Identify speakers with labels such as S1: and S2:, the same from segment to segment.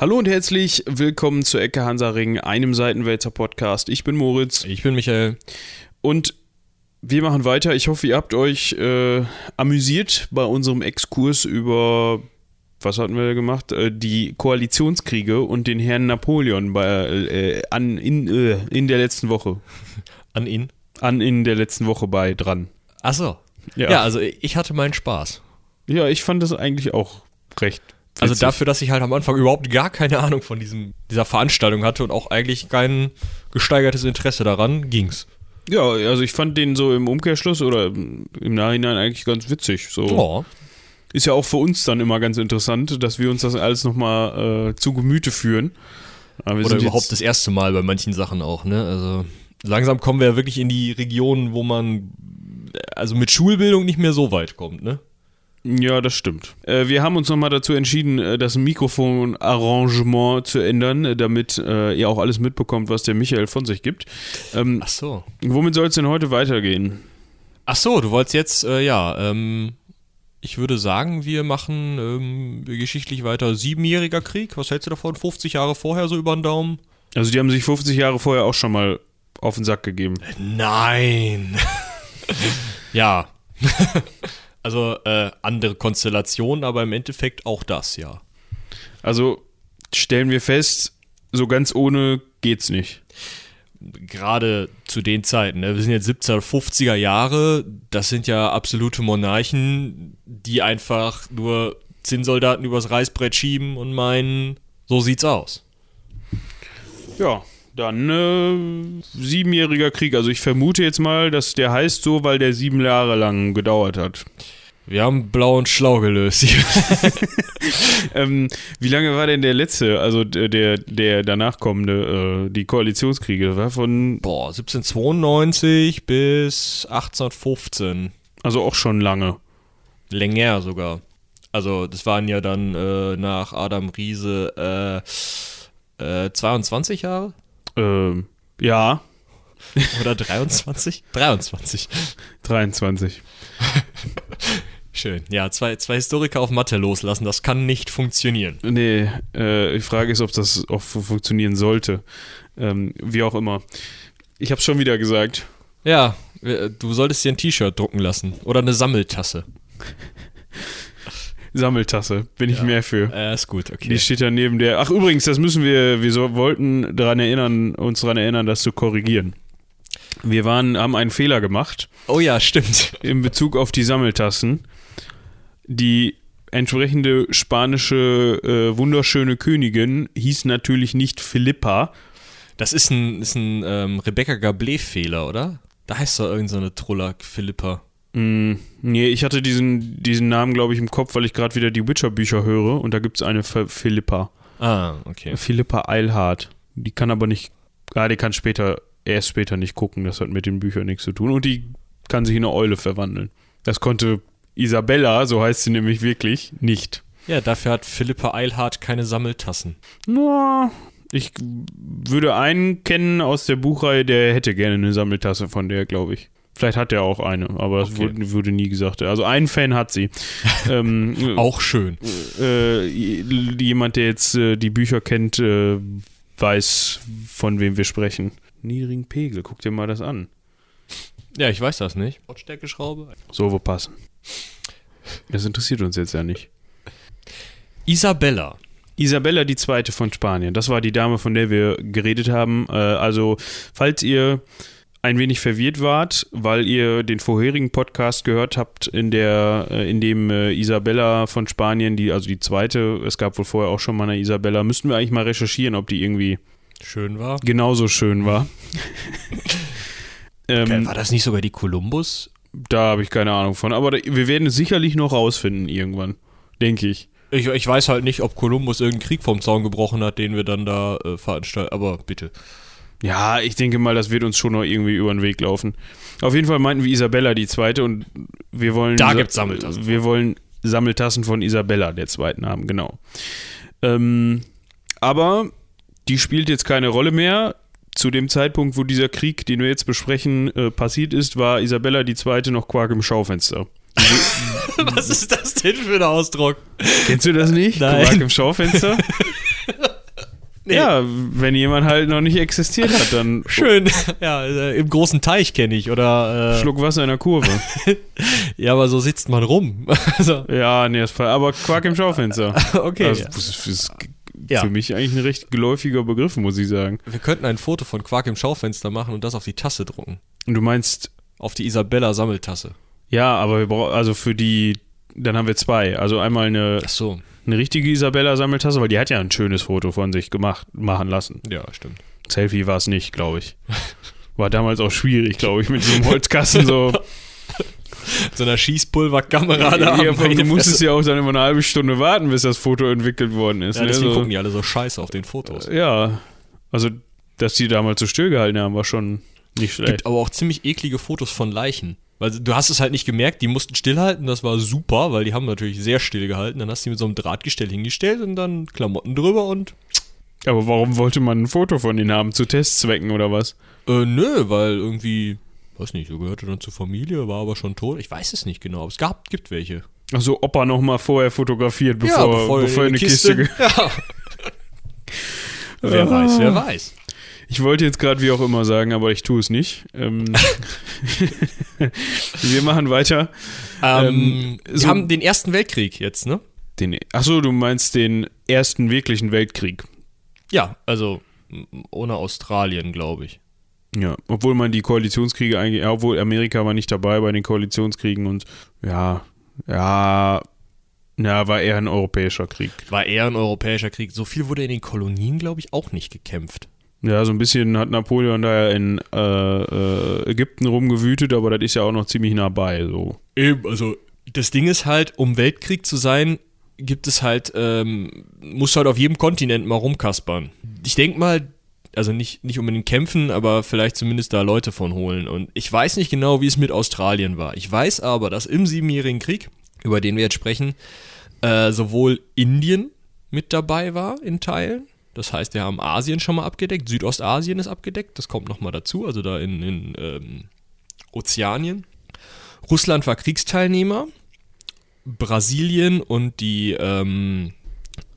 S1: Hallo und herzlich willkommen zu Ecke Hansaring, einem Seitenwälzer Podcast. Ich bin Moritz
S2: Ich bin Michael.
S1: und wir machen weiter. Ich hoffe, ihr habt euch äh, amüsiert bei unserem Exkurs über, was hatten wir gemacht? Äh, die Koalitionskriege und den Herrn Napoleon bei, äh, an, in, äh, in der letzten Woche.
S2: An ihn.
S1: An in der letzten Woche bei dran.
S2: Ach so.
S1: Ja.
S2: Ja, also ich hatte meinen Spaß.
S1: Ja, ich fand das eigentlich auch recht.
S2: Also
S1: witzig.
S2: dafür, dass ich halt am Anfang überhaupt gar keine Ahnung von diesem, dieser Veranstaltung hatte und auch eigentlich kein gesteigertes Interesse daran, ging's.
S1: Ja, also ich fand den so im Umkehrschluss oder im Nachhinein eigentlich ganz witzig. So.
S2: Oh.
S1: Ist ja auch für uns dann immer ganz interessant, dass wir uns das alles nochmal äh, zu Gemüte führen.
S2: Oder überhaupt das erste Mal bei manchen Sachen auch, ne? Also langsam kommen wir ja wirklich in die Regionen, wo man also mit Schulbildung nicht mehr so weit kommt, ne?
S1: Ja, das stimmt. Äh, wir haben uns nochmal dazu entschieden, äh, das Mikrofonarrangement zu ändern, äh, damit ihr auch alles mitbekommt, was der Michael von sich gibt. Ähm,
S2: Ach so.
S1: womit soll es denn heute weitergehen?
S2: Ach so, du wolltest jetzt, äh, ja, ähm, ich würde sagen, wir machen ähm, geschichtlich weiter. Siebenjähriger Krieg, was hältst du davon? 50 Jahre vorher so über den Daumen?
S1: Also die haben sich 50 Jahre vorher auch schon mal auf den Sack gegeben.
S2: Nein. ja. also äh, andere Konstellation, aber im Endeffekt auch das, ja.
S1: Also stellen wir fest, so ganz ohne geht's nicht.
S2: Gerade zu den Zeiten, ne? wir sind jetzt 1750er Jahre, das sind ja absolute Monarchen, die einfach nur Zinnsoldaten übers Reißbrett schieben und meinen, so sieht's aus.
S1: Ja, dann äh, siebenjähriger Krieg. Also ich vermute jetzt mal, dass der heißt so, weil der sieben Jahre lang gedauert hat.
S2: Wir haben blau und schlau gelöst.
S1: Ähm, wie lange war denn der letzte, also der, der, danach kommende, äh, die Koalitionskriege? Das war von,
S2: Boah, 1792 bis 1815.
S1: also auch schon lange.
S2: Länger sogar. Also, das waren ja dann äh, nach Adam Riese äh, äh, 22 Jahre?
S1: Ähm, ja,
S2: Oder 23? 23.
S1: 23.
S2: Schön. Ja, zwei, zwei Historiker auf Mathe loslassen, das kann nicht funktionieren.
S1: Nee, äh, die Frage ist, ob das auch fu- funktionieren sollte. Ähm, wie auch immer. Ich hab's schon wieder gesagt.
S2: Ja, äh, du solltest dir ein T-Shirt drucken lassen. Oder eine Sammeltasse.
S1: Sammeltasse, bin ich mehr für.
S2: Äh, ist gut, okay.
S1: Die steht da neben der. Ach, übrigens, das müssen wir, wir so, wollten daran erinnern, uns daran erinnern, das zu korrigieren. Wir waren, haben einen Fehler gemacht
S2: Oh ja, stimmt.
S1: in Bezug auf die Sammeltassen. Die entsprechende spanische äh, wunderschöne Königin hieß natürlich nicht Philippa.
S2: Das ist ein, ist ein ähm, Rebecca Gablé-Fehler, oder? Da heißt doch irgendeine so eine Truller Philippa.
S1: Mm, nee, ich hatte diesen, diesen Namen, glaube ich, im Kopf, weil ich gerade wieder die Witcher-Bücher höre und da gibt es eine F Philippa.
S2: Ah, okay.
S1: Philippa Eilhart. Die kann aber nicht, ah, die kann später, erst später nicht gucken, das hat mit den Büchern nichts zu tun. Und die kann sich in eine Eule verwandeln. Das konnte Isabella, so heißt sie nämlich wirklich, nicht.
S2: Ja, dafür hat Philippa Eilhardt keine Sammeltassen.
S1: Na, ich würde einen kennen aus der Buchreihe, der hätte gerne eine Sammeltasse von der, glaube ich. Vielleicht hat er auch eine, aber das
S2: Okay.
S1: wurde, wurde nie gesagt. Also einen Fan hat sie. ähm,
S2: Auch schön.
S1: äh, jemand, der jetzt äh, die Bücher kennt, äh, weiß, von wem wir sprechen. Niedrigen Pegel, guck dir mal das an.
S2: Ja, ich weiß das nicht. Lautstärkeschraube.
S1: So, wo passen. Das interessiert uns jetzt ja nicht.
S2: Isabella.
S1: Isabella die Zweite von Spanien, das war die Dame, von der wir geredet haben. Äh, also, falls ihr ein wenig verwirrt wart, weil ihr den vorherigen Podcast gehört habt, in der, äh, in dem äh, Isabella von Spanien, die, also die zweite, es gab wohl vorher auch schon mal eine Isabella, müssten wir eigentlich mal recherchieren, ob die irgendwie
S2: Schön war.
S1: genauso schön war. ähm,
S2: war das nicht sogar die Kolumbus?
S1: da habe ich keine Ahnung von, aber da, wir werden es sicherlich noch rausfinden irgendwann, denke ich.
S2: Ich, ich weiß halt nicht, ob Kolumbus irgendeinen Krieg vom Zaun gebrochen hat, den wir dann da äh, veranstalten. Aber bitte.
S1: Ja, ich denke mal, das wird uns schon noch irgendwie über den Weg laufen. Auf jeden Fall meinten wir Isabella die zweite und wir wollen.
S2: Da gibt's Sammeltassen
S1: Wir wollen Sammeltassen von Isabella der zweiten haben, genau. Ähm, aber die spielt jetzt keine Rolle mehr. Zu dem Zeitpunkt, wo dieser Krieg, den wir jetzt besprechen, äh, passiert ist, war Isabella die zweite noch Quark im Schaufenster.
S2: Was ist das denn für ein Ausdruck?
S1: Kennst du das nicht?
S2: Nein.
S1: Quark im Schaufenster? Ja, wenn jemand halt noch nicht existiert hat, dann
S2: Schön. Ja, äh, im großen Teich kenne ich. Oder. Äh,
S1: Schluck Wasser in der Kurve.
S2: ja, aber so sitzt man rum. also,
S1: ja, nee, das war, aber Quark im Schaufenster.
S2: okay.
S1: Also, das ist, das ist
S2: Ja.
S1: für mich eigentlich ein recht geläufiger Begriff, muss ich sagen.
S2: Wir könnten ein Foto von Quark im Schaufenster machen und das auf die Tasse drucken.
S1: Und du meinst,
S2: Auf die Isabella Sammeltasse.
S1: ja, aber wir brauchen, also für die, dann haben wir zwei. Also einmal eine,
S2: Ach so.
S1: Eine richtige Isabella-Sammeltasse, weil die hat ja ein schönes Foto von sich gemacht, machen lassen.
S2: Ja, stimmt.
S1: Selfie war es nicht, glaube ich. War damals auch schwierig, glaube ich, mit diesem Holzkasten so.
S2: So einer Schießpulverkamera da.
S1: ja, du musstest ja auch dann immer eine halbe Stunde warten, bis das Foto entwickelt worden ist.
S2: Ja,
S1: ne?
S2: deswegen
S1: so,
S2: gucken die alle so scheiße auf den Fotos.
S1: ja, also, dass die damals so stillgehalten haben, war schon nicht schlecht.
S2: gibt aber auch ziemlich eklige Fotos von Leichen. Weil du hast es halt nicht gemerkt, die mussten stillhalten, das war super, weil die haben natürlich sehr still gehalten. Dann hast du die mit so einem Drahtgestell hingestellt und dann Klamotten drüber und.
S1: Aber warum wollte man ein Foto von ihnen haben? Zu Testzwecken oder was?
S2: Äh, nö, weil irgendwie, weiß nicht, so gehörte dann zur Familie, war aber schon tot. Ich weiß es nicht genau, aber es gab, gibt welche.
S1: Achso, Opa nochmal vorher fotografiert, bevor, bevor, er in eine Kiste. ge-
S2: Ja. wer weiß, wer weiß.
S1: Ich wollte jetzt gerade wie auch immer sagen, aber ich tue es nicht. Ähm, wir machen weiter.
S2: Ähm,
S1: Ähm,
S2: wir
S1: so-
S2: haben den Ersten Weltkrieg jetzt, ne?
S1: Den, achso, du meinst den ersten wirklichen Weltkrieg.
S2: Ja, also ohne Australien, glaube ich.
S1: Ja, obwohl man die Koalitionskriege eigentlich, ja, obwohl Amerika war nicht dabei bei den Koalitionskriegen und ja, ja, na, war eher ein europäischer Krieg.
S2: War eher ein europäischer Krieg. So viel wurde in den Kolonien, glaube ich, auch nicht gekämpft.
S1: Ja, so ein bisschen hat Napoleon da ja in äh, äh, Ägypten rumgewütet, aber das ist ja auch noch ziemlich nah bei, so.
S2: Eben, also das Ding ist halt, um Weltkrieg zu sein, gibt es halt, ähm, musst halt auf jedem Kontinent mal rumkaspern. Ich denke mal, also nicht, nicht unbedingt kämpfen, aber vielleicht zumindest da Leute von holen. Und ich weiß nicht genau, wie es mit Australien war. Ich weiß aber, dass im Siebenjährigen Krieg, über den wir jetzt sprechen, äh, sowohl Indien mit dabei war in Teilen. Das heißt, wir haben Asien schon mal abgedeckt, Südostasien ist abgedeckt, das kommt nochmal dazu, also da in, in ähm, Ozeanien. Russland war Kriegsteilnehmer. Brasilien und die, ähm,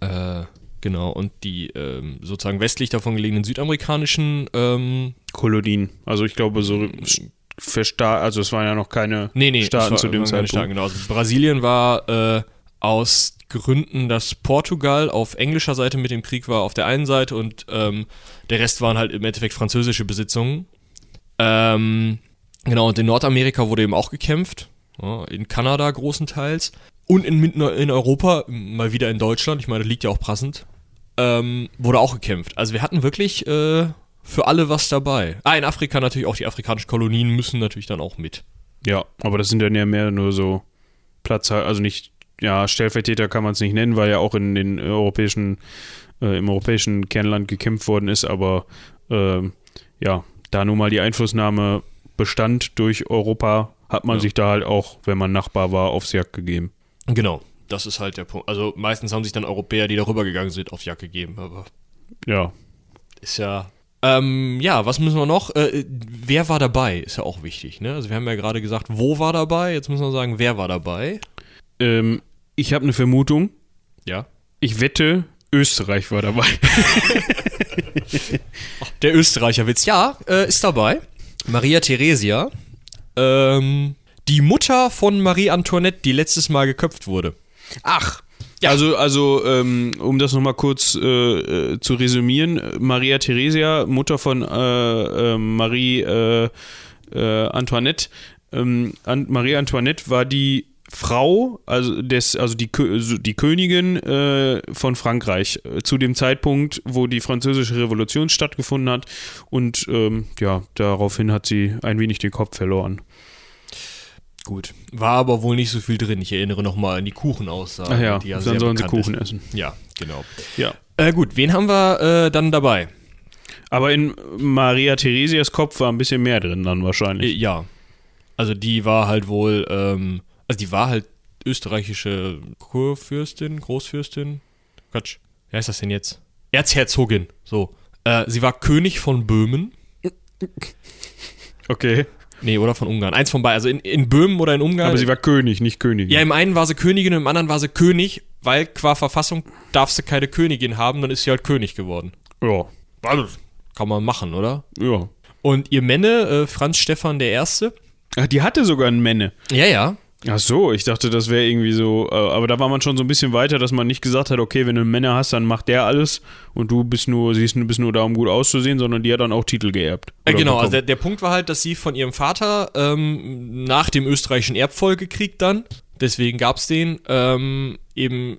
S2: äh, genau, und die ähm, sozusagen westlich davon gelegenen südamerikanischen, ähm,
S1: Kolonien. Also ich glaube, so versta also es waren ja noch keine
S2: nee, nee,
S1: Staaten zu dem Zeitpunkt.
S2: Staaten, genau. Also Brasilien war äh, aus Gründen, dass Portugal auf englischer Seite mit dem Krieg war, auf der einen Seite und ähm, der Rest waren halt im Endeffekt französische Besitzungen. Ähm, genau, und in Nordamerika wurde eben auch gekämpft. Ja, in Kanada großenteils. Und in, in Europa, mal wieder in Deutschland, ich meine, das liegt ja auch passend, ähm, wurde auch gekämpft. Also wir hatten wirklich äh, für alle was dabei. Ah, in Afrika natürlich auch die afrikanischen Kolonien müssen natürlich dann auch mit.
S1: Ja, aber das sind dann ja mehr nur so Platz, also nicht, ja, Stellvertreter kann man es nicht nennen, weil ja auch in den europäischen, äh, im europäischen Kernland gekämpft worden ist, aber ähm, ja, da nun mal die Einflussnahme bestand durch Europa, hat man
S2: Ja.
S1: sich da halt auch, wenn man Nachbar war, aufs Jagd gegeben.
S2: Genau, das ist halt der Punkt. Also meistens haben sich dann Europäer, die darüber gegangen sind, auf Jagd gegeben, aber
S1: Ja,
S2: ist ja. Ähm, ja, was müssen wir noch? Äh, wer war dabei? Ist ja auch wichtig, ne? Also wir haben ja gerade gesagt, wo war dabei? Jetzt müssen wir sagen, wer war dabei?
S1: ähm, ich habe eine Vermutung,
S2: Ja.
S1: ich wette, Österreich war dabei.
S2: Der Österreicher Witz, ja, äh, ist dabei. Maria Theresia, ähm, die Mutter von Marie Antoinette, die letztes Mal geköpft wurde.
S1: Ach. Also, also ähm, um das nochmal kurz äh, äh, zu resümieren, Maria Theresia, Mutter von äh, äh, Marie äh, Antoinette, ähm, An Marie Antoinette war die Frau, also, des, also die, die Königin äh, von Frankreich, äh, zu dem Zeitpunkt, wo die französische Revolution stattgefunden hat. Und ähm, ja, daraufhin hat sie ein wenig den Kopf verloren.
S2: Gut. War aber wohl nicht so viel drin. Ich erinnere nochmal an die Kuchenaussagen.
S1: Ach ja,
S2: die ja
S1: dann sollen sie Kuchen
S2: ist.
S1: essen.
S2: Ja, genau.
S1: Ja.
S2: Äh, gut, wen haben wir äh, dann dabei?
S1: Aber in Maria Theresias Kopf war ein bisschen mehr drin dann
S2: Äh,
S1: wahrscheinlich.
S2: ja. Also die war halt wohl, ähm, also die war halt österreichische Kurfürstin, Großfürstin. Quatsch. Wer ist das denn jetzt? Erzherzogin. So. Äh, sie war König von Böhmen.
S1: Okay.
S2: Nee, oder von Ungarn. Eins von beiden. Also in, in Böhmen oder in Ungarn.
S1: Aber sie war König, nicht Königin.
S2: ja, im einen war sie Königin, im anderen war sie König, weil qua Verfassung darf sie keine Königin haben, dann ist sie halt König geworden.
S1: Ja,
S2: Also, kann man machen, oder?
S1: ja.
S2: Und ihr Männe, äh, Franz Stefan der Erste?
S1: Ach, die hatte sogar einen Männe.
S2: Ja, ja.
S1: Ach so, ich dachte, das wäre irgendwie so, äh, aber da war man schon so ein bisschen weiter, dass man nicht gesagt hat, okay, wenn du einen Männer hast, dann macht der alles und du bist nur, siehst, du bist nur da, um gut auszusehen, sondern die hat dann auch Titel geerbt.
S2: Äh, genau, also
S1: bekommen.
S2: der, der Punkt war halt, dass sie von ihrem Vater ähm, nach dem österreichischen Erbfolgekrieg dann, deswegen gab es den, ähm, eben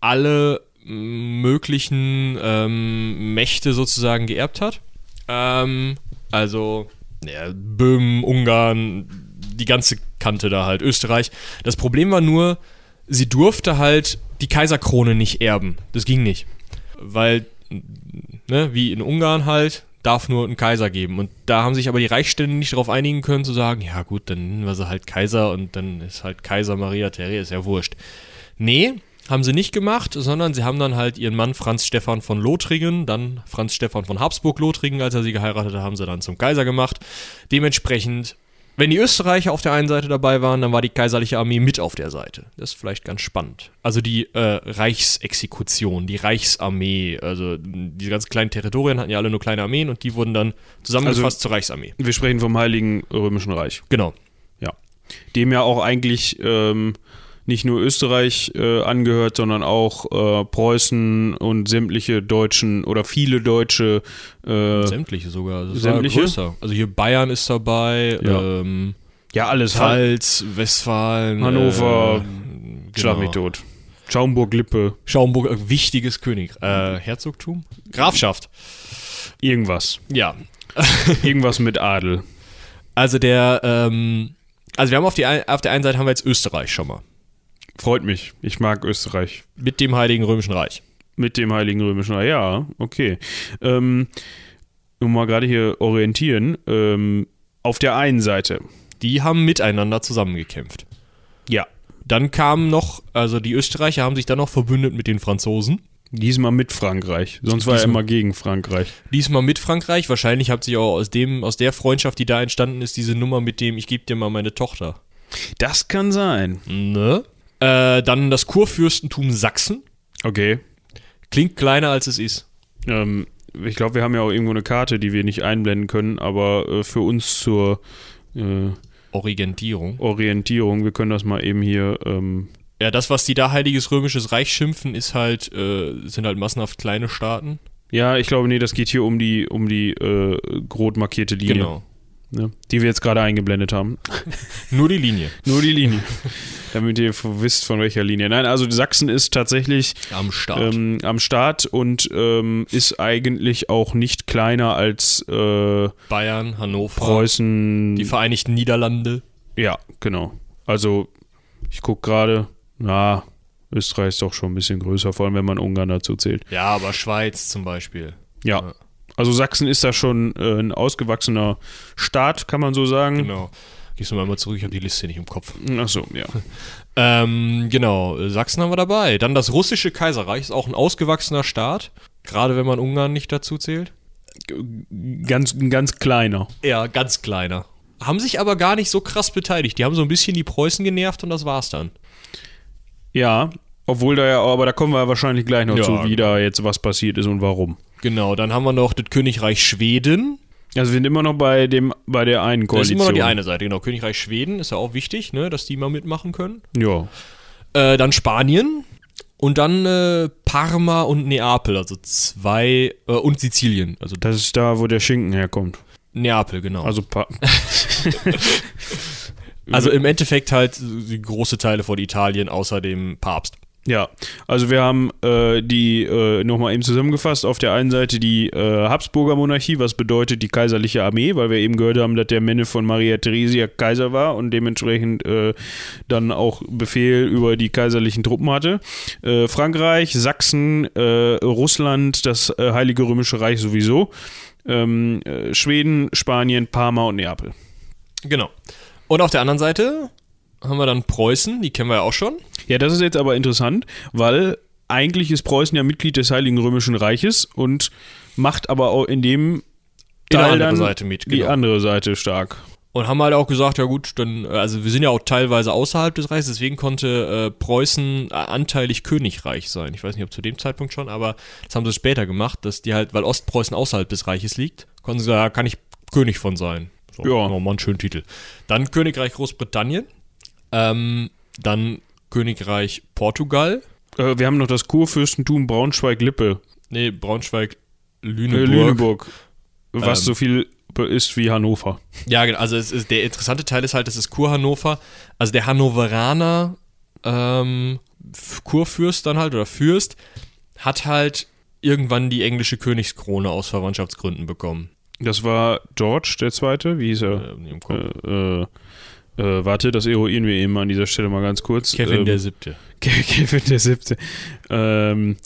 S2: alle möglichen ähm, Mächte sozusagen geerbt hat. Ähm, also ja, Böhmen, Ungarn, die ganze Kante da halt, Österreich. Das Problem war nur, sie durfte halt die Kaiserkrone nicht erben. Das ging nicht. Weil, ne, wie in Ungarn halt, darf nur ein Kaiser geben. Und da haben sich aber die Reichsstände nicht darauf einigen können, zu sagen, ja gut, dann nennen wir sie halt Kaiser und dann ist halt Kaiser Maria Theresia, ist ja wurscht. Nee, haben sie nicht gemacht, sondern sie haben dann halt ihren Mann Franz Stephan von Lothringen, dann Franz Stephan von Habsburg-Lothringen, als er sie geheiratet hat, haben sie dann zum Kaiser gemacht. Dementsprechend, wenn die Österreicher auf der einen Seite dabei waren, dann war die kaiserliche Armee mit auf der Seite. Das ist vielleicht ganz spannend. Also die äh, Reichsexekution, die Reichsarmee, also diese ganzen kleinen Territorien hatten ja alle nur kleine Armeen und die wurden dann zusammengefasst
S1: Also-
S2: zur Reichsarmee.
S1: Wir sprechen vom Heiligen Römischen Reich.
S2: Genau.
S1: Ja. Dem ja auch eigentlich ähm, nicht nur Österreich äh, angehört, sondern auch äh, Preußen und sämtliche deutschen oder viele deutsche äh,
S2: Sämtliche sogar. Das
S1: Sämtliche?
S2: War größer. Also hier Bayern ist dabei,
S1: Ja.
S2: ähm,
S1: ja alles halt.
S2: Pfalz, Westfalen,
S1: Hannover,
S2: äh,
S1: Schlag mich tot. Schaumburg-Lippe,
S2: Schaumburg, äh, wichtiges König. Äh, Herzogtum? Grafschaft.
S1: irgendwas.
S2: Ja.
S1: Irgendwas mit Adel.
S2: Also der, ähm, also wir haben auf, die, auf der einen Seite haben wir jetzt Österreich schon mal.
S1: Freut mich. Ich mag Österreich.
S2: Mit dem Heiligen Römischen Reich.
S1: Mit dem Heiligen Römischen Reich. Ja, okay. Ähm, nur mal gerade hier orientieren. Ähm, auf der einen Seite.
S2: Die haben miteinander zusammengekämpft.
S1: Ja.
S2: Dann kamen noch, also die Österreicher haben sich dann noch verbündet mit den Franzosen.
S1: Diesmal mit Frankreich. Sonst war er
S2: Diesmal-
S1: immer gegen Frankreich.
S2: Diesmal mit Frankreich. Wahrscheinlich hat sich auch aus dem, aus der Freundschaft, die da entstanden ist, diese Nummer mit dem, ich gebe dir mal meine Tochter.
S1: Das kann sein.
S2: Ne? Äh, dann das Kurfürstentum Sachsen.
S1: Okay.
S2: Klingt kleiner als es ist.
S1: Ähm, ich glaube, wir haben ja auch irgendwo eine Karte, die wir nicht einblenden können, aber äh, für uns zur äh,
S2: Orientierung.
S1: Orientierung, wir können das mal eben hier. Ähm,
S2: Ja, das, was die da Heiliges Römisches Reich schimpfen, ist halt, äh, sind halt massenhaft kleine Staaten.
S1: ja, ich glaube, nee, das geht hier um die, um die äh, rot markierte Linie,
S2: Genau.
S1: Ne, die wir jetzt gerade eingeblendet haben.
S2: Nur die Linie.
S1: Nur die Linie. Damit ihr wisst, von welcher Linie. Nein, also Sachsen ist tatsächlich
S2: Am Start.
S1: ähm, am Start und ähm, ist eigentlich auch nicht kleiner als äh,
S2: Bayern, Hannover,
S1: Preußen.
S2: die Vereinigten Niederlande.
S1: ja, genau. Also, ich gucke gerade, na, Österreich ist doch schon ein bisschen größer, vor allem wenn man Ungarn dazu zählt.
S2: Ja, aber Schweiz zum Beispiel.
S1: Ja.
S2: Ja.
S1: Also Sachsen ist da schon äh, ein ausgewachsener Staat, kann man so sagen.
S2: Genau. Gehst du mal mal zurück, ich habe die Liste nicht im Kopf.
S1: Ach so, ja.
S2: Ähm, genau, Sachsen haben wir dabei. Dann das russische Kaiserreich ist auch ein ausgewachsener Staat. Gerade wenn man Ungarn nicht dazu zählt.
S1: Ganz, ganz kleiner.
S2: Ja, ganz kleiner. Haben sich aber gar nicht so krass beteiligt. Die haben so ein bisschen die Preußen genervt und das war's dann.
S1: Ja, obwohl da ja, aber da kommen wir wahrscheinlich gleich noch
S2: Ja,
S1: zu, wie da jetzt was passiert ist und warum.
S2: Genau, dann haben wir noch das Königreich Schweden.
S1: Also wir sind immer noch bei dem, bei der einen
S2: Das ist
S1: Koalition.
S2: immer noch die eine Seite, genau. Königreich Schweden ist ja auch wichtig, ne, dass die mal mitmachen können.
S1: Ja.
S2: Äh, dann Spanien und dann äh, Parma und Neapel, also zwei, äh, und Sizilien. Also
S1: Das ist da, wo der Schinken herkommt.
S2: Neapel, genau.
S1: Also pa
S2: Also im Endeffekt halt die große Teile von Italien außer dem Papst.
S1: Ja, also wir haben äh, die, äh, nochmal eben zusammengefasst, auf der einen Seite die äh, Habsburger Monarchie, was bedeutet die kaiserliche Armee, weil wir eben gehört haben, dass der Menne von Maria Theresia Kaiser war und dementsprechend äh, dann auch Befehl über die kaiserlichen Truppen hatte. Äh, Frankreich, Sachsen, äh, Russland, das äh, Heilige Römische Reich sowieso, ähm, äh, Schweden, Spanien, Parma und Neapel.
S2: Genau. Und auf der anderen Seite haben wir dann Preußen, die kennen wir ja auch schon.
S1: Ja, das ist jetzt aber interessant, weil eigentlich ist Preußen ja Mitglied des Heiligen Römischen Reiches und macht aber auch in dem
S2: Die
S1: Teil
S2: andere
S1: dann
S2: Seite mit,
S1: die
S2: genau.
S1: andere Seite stark.
S2: Und haben halt auch gesagt, ja gut, dann, also wir sind ja auch teilweise außerhalb des Reichs, deswegen konnte äh, Preußen anteilig Königreich sein. Ich weiß nicht, ob zu dem Zeitpunkt schon, aber das haben sie später gemacht, dass die halt, weil Ostpreußen außerhalb des Reiches liegt, konnten sie sagen, da kann ich König von sein. So,
S1: Ja.
S2: Nochmal einen schönen Titel. Dann Königreich Großbritannien, ähm, dann Königreich Portugal,
S1: Äh, wir haben noch das Kurfürstentum Braunschweig-Lippe.
S2: nee, Braunschweig,
S1: Äh,
S2: Lüneburg.
S1: Was
S2: Ähm.
S1: so viel ist wie Hannover.
S2: Ja, genau. Also es ist, der interessante Teil ist halt, das ist Kurhannover. Also der Hannoveraner ähm, Kurfürst dann halt oder Fürst hat halt irgendwann die englische Königskrone aus Verwandtschaftsgründen bekommen.
S1: Das war George der Zweite. Wie hieß er?
S2: Äh, im Kopf.
S1: Äh, äh, warte, das eruieren wir eben an dieser Stelle mal ganz kurz.
S2: Kevin
S1: ähm,
S2: der Siebte.
S1: Kevin der Siebte. Ähm,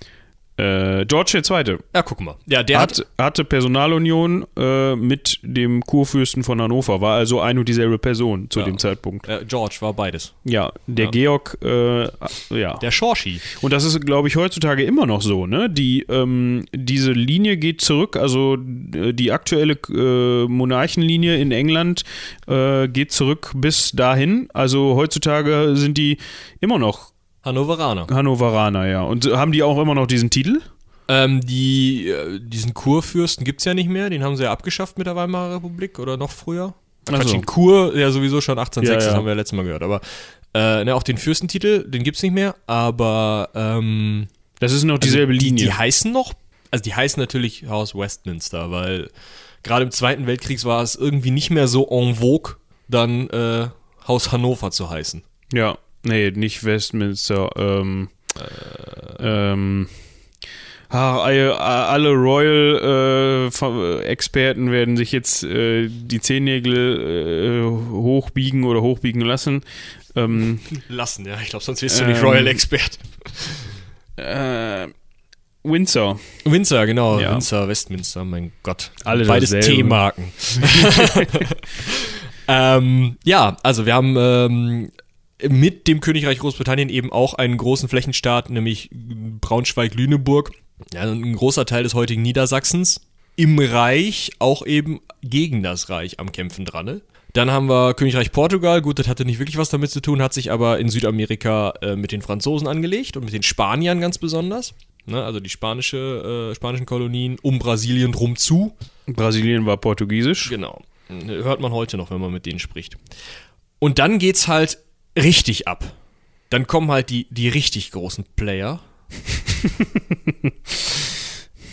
S1: äh, George der Zweite
S2: Ja, guck mal. Ja, der hat,
S1: hat, hatte Personalunion äh, mit dem Kurfürsten von Hannover, war also ein und dieselbe Person zu
S2: Ja.
S1: dem Zeitpunkt.
S2: äh, George war beides.
S1: Ja, der
S2: Ja.
S1: Georg, äh, ja.
S2: Der Schorschi.
S1: Und das ist, glaube ich, heutzutage immer noch so, ne? Die, ähm, diese Linie geht zurück, also äh, die aktuelle äh, Monarchenlinie in England geht zurück bis dahin. Also heutzutage sind die immer noch
S2: Hannoveraner.
S1: Hannoveraner, ja. Und haben die auch immer noch diesen Titel?
S2: Ähm, die, äh, diesen Kurfürsten gibt es ja nicht mehr. Den haben sie ja abgeschafft mit der Weimarer Republik oder noch früher.
S1: Ach
S2: Quatsch,
S1: so.
S2: den Kur, ja sowieso schon 1806,
S1: Ja,
S2: das
S1: ja.
S2: haben wir ja letztes Mal gehört. Aber äh, ne, auch den Fürstentitel, den gibt es nicht mehr. Aber ähm,
S1: Das ist noch dieselbe
S2: also die,
S1: Linie.
S2: Die heißen noch, also die heißen natürlich Haus Westminster, weil gerade im Zweiten Weltkrieg war es irgendwie nicht mehr so en vogue, dann äh, Haus Hannover zu heißen.
S1: ja, nee, nicht Westminster. Ähm, ähm, ah, alle, Royal-Experten werden sich jetzt äh, die Zehennägel äh, hochbiegen oder hochbiegen lassen. Ähm,
S2: Lassen, ja. Ich glaube, sonst wirst du
S1: Ähm,
S2: nicht Royal Expert.
S1: äh, Windsor.
S2: Windsor, genau.
S1: Ja.
S2: Windsor, Westminster, mein Gott.
S1: Alle
S2: Beides. T-Marken. ähm, ja, also wir haben ähm, mit dem Königreich Großbritannien eben auch einen großen Flächenstaat, nämlich Braunschweig-Lüneburg. Ja, ein großer Teil des heutigen Niedersachsens. Im Reich auch eben gegen das Reich am Kämpfen dran. Ne? Dann haben wir Königreich Portugal. Gut, das hatte nicht wirklich was damit zu tun, hat sich aber in Südamerika äh, mit den Franzosen angelegt und mit den Spaniern ganz besonders. Ne? Also die spanische, äh, spanischen Kolonien um Brasilien drum zu.
S1: Brasilien war portugiesisch.
S2: Genau. Hört man heute noch, wenn man mit denen spricht. Und dann geht's halt richtig ab. Dann kommen halt die, die richtig großen Player.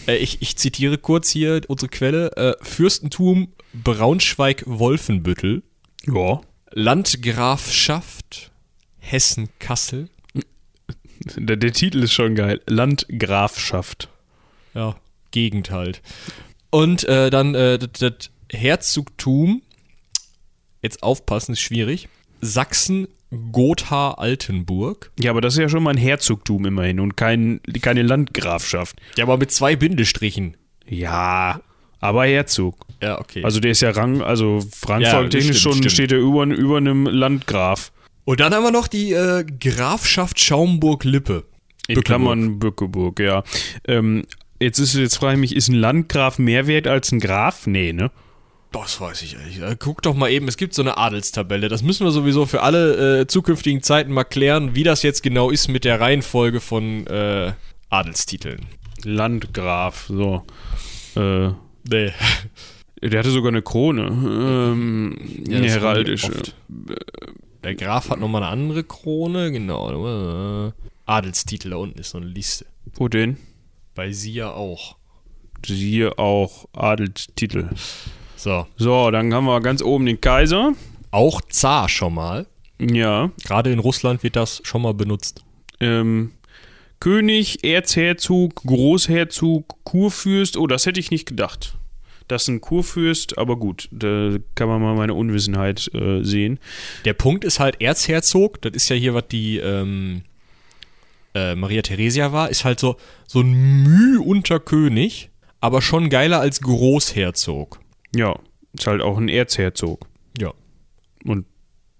S2: äh, ich, ich zitiere kurz hier unsere Quelle. Äh, Fürstentum Braunschweig-Wolfenbüttel,
S1: Ja.
S2: Landgrafschaft Hessen-Kassel.
S1: Der, der Titel ist schon geil. Landgrafschaft.
S2: Ja, Gegend halt. Und äh, dann äh, das, Herzogtum, jetzt aufpassen, ist schwierig, Sachsen-Gotha-Altenburg.
S1: Ja, aber das ist ja schon mal ein Herzogtum immerhin und kein, keine Landgrafschaft.
S2: Ja, aber mit zwei Bindestrichen.
S1: Ja, aber Herzog.
S2: Ja, okay.
S1: Also der ist ja Rang, also
S2: Ja,
S1: rangfolgtechnisch
S2: stimmt,
S1: schon
S2: stimmt.
S1: steht er über, über einem Landgraf.
S2: Und dann haben wir noch die äh, Grafschaft Schaumburg-Lippe.
S1: In
S2: Bückeburg.
S1: Klammern Bückeburg, ja. Ähm, jetzt ist jetzt frage ich mich, ist ein Landgraf mehr wert als ein Graf? Nee, ne?
S2: Das weiß ich. Äh, Guck doch mal eben, es gibt so eine Adelstabelle. Das müssen wir sowieso für alle äh, zukünftigen Zeiten mal klären, wie das jetzt genau ist mit der Reihenfolge von äh, Adelstiteln.
S1: Landgraf, so. Äh,
S2: Nee.
S1: der hatte sogar eine Krone. Ähm,
S2: Ja,
S1: eine heraldische.
S2: Der Graf hat nochmal eine andere Krone, genau. Adelstitel, da unten ist so eine Liste.
S1: Wo denn?
S2: Bei sie ja auch.
S1: Siehe auch Adelstitel.
S2: So.
S1: So, dann haben wir ganz oben den Kaiser.
S2: Auch Zar schon mal.
S1: Ja.
S2: Gerade in Russland wird das schon mal benutzt.
S1: Ähm, König, Erzherzog, Großherzog, Kurfürst. Oh, das hätte ich nicht gedacht. Das ist ein Kurfürst, aber gut, da kann man mal meine Unwissenheit äh, sehen.
S2: Der Punkt ist halt Erzherzog, das ist ja hier, was die ähm, äh, Maria Theresia war, ist halt so, so ein Müh unter König, aber schon geiler als Großherzog.
S1: Ja, ist halt auch ein Erzherzog.
S2: Ja.
S1: Und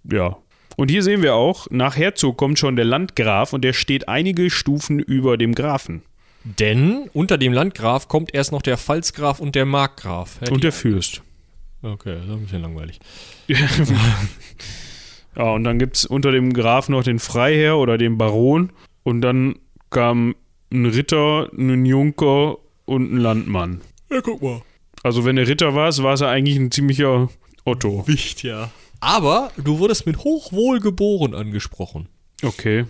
S1: ja. Und hier sehen wir auch, nach Herzog kommt schon der Landgraf und der steht einige Stufen über dem Grafen.
S2: Denn unter dem Landgraf kommt erst noch der Pfalzgraf und der Markgraf. Ja,
S1: Und der Fürst.
S2: Okay, das ist ein bisschen langweilig.
S1: Ja, und dann gibt es unter dem Graf noch den Freiherr oder den Baron. Und dann kam ein Ritter, ein Junker und ein Landmann.
S2: Ja, guck mal.
S1: Also wenn er Ritter war, war es eigentlich ein ziemlicher Otto.
S2: Wicht, ja. Aber du wurdest mit Hochwohl geboren angesprochen.
S1: Okay.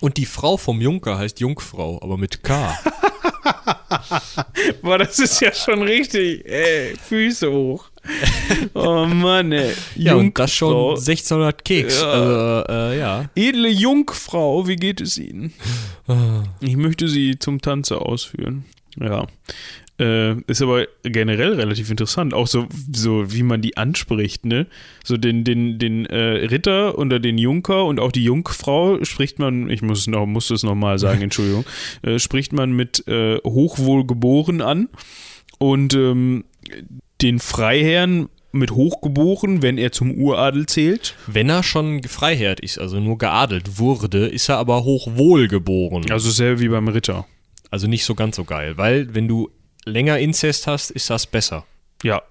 S2: Und die Frau vom Junker heißt Jungfrau, aber mit K.
S1: Boah, das ist ja schon richtig. Ey, Füße hoch. Oh Mann, ey.
S2: ja, und das schon
S1: Jungfrau.
S2: 1600 Keks.
S1: Ja.
S2: Also, äh, ja.
S1: Edle Jungfrau, wie geht es Ihnen?
S2: Ah.
S1: Ich möchte Sie zum Tanze ausführen. Ja. Äh, ist aber generell relativ interessant, auch so, so wie man die anspricht, ne? So den, den, den äh, Ritter oder den Junker und auch die Jungfrau spricht man, ich muss es noch, muss es nochmal sagen, Entschuldigung, äh, spricht man mit äh, Hochwohlgeboren an und ähm, den Freiherrn mit Hochgeboren, wenn er zum Uradel zählt.
S2: Wenn er schon Freiherr ist, also nur geadelt wurde, ist er aber hochwohl geboren.
S1: Also selber wie beim Ritter.
S2: Also nicht so ganz so geil, weil wenn du länger Inzest hast, ist das besser.
S1: Ja.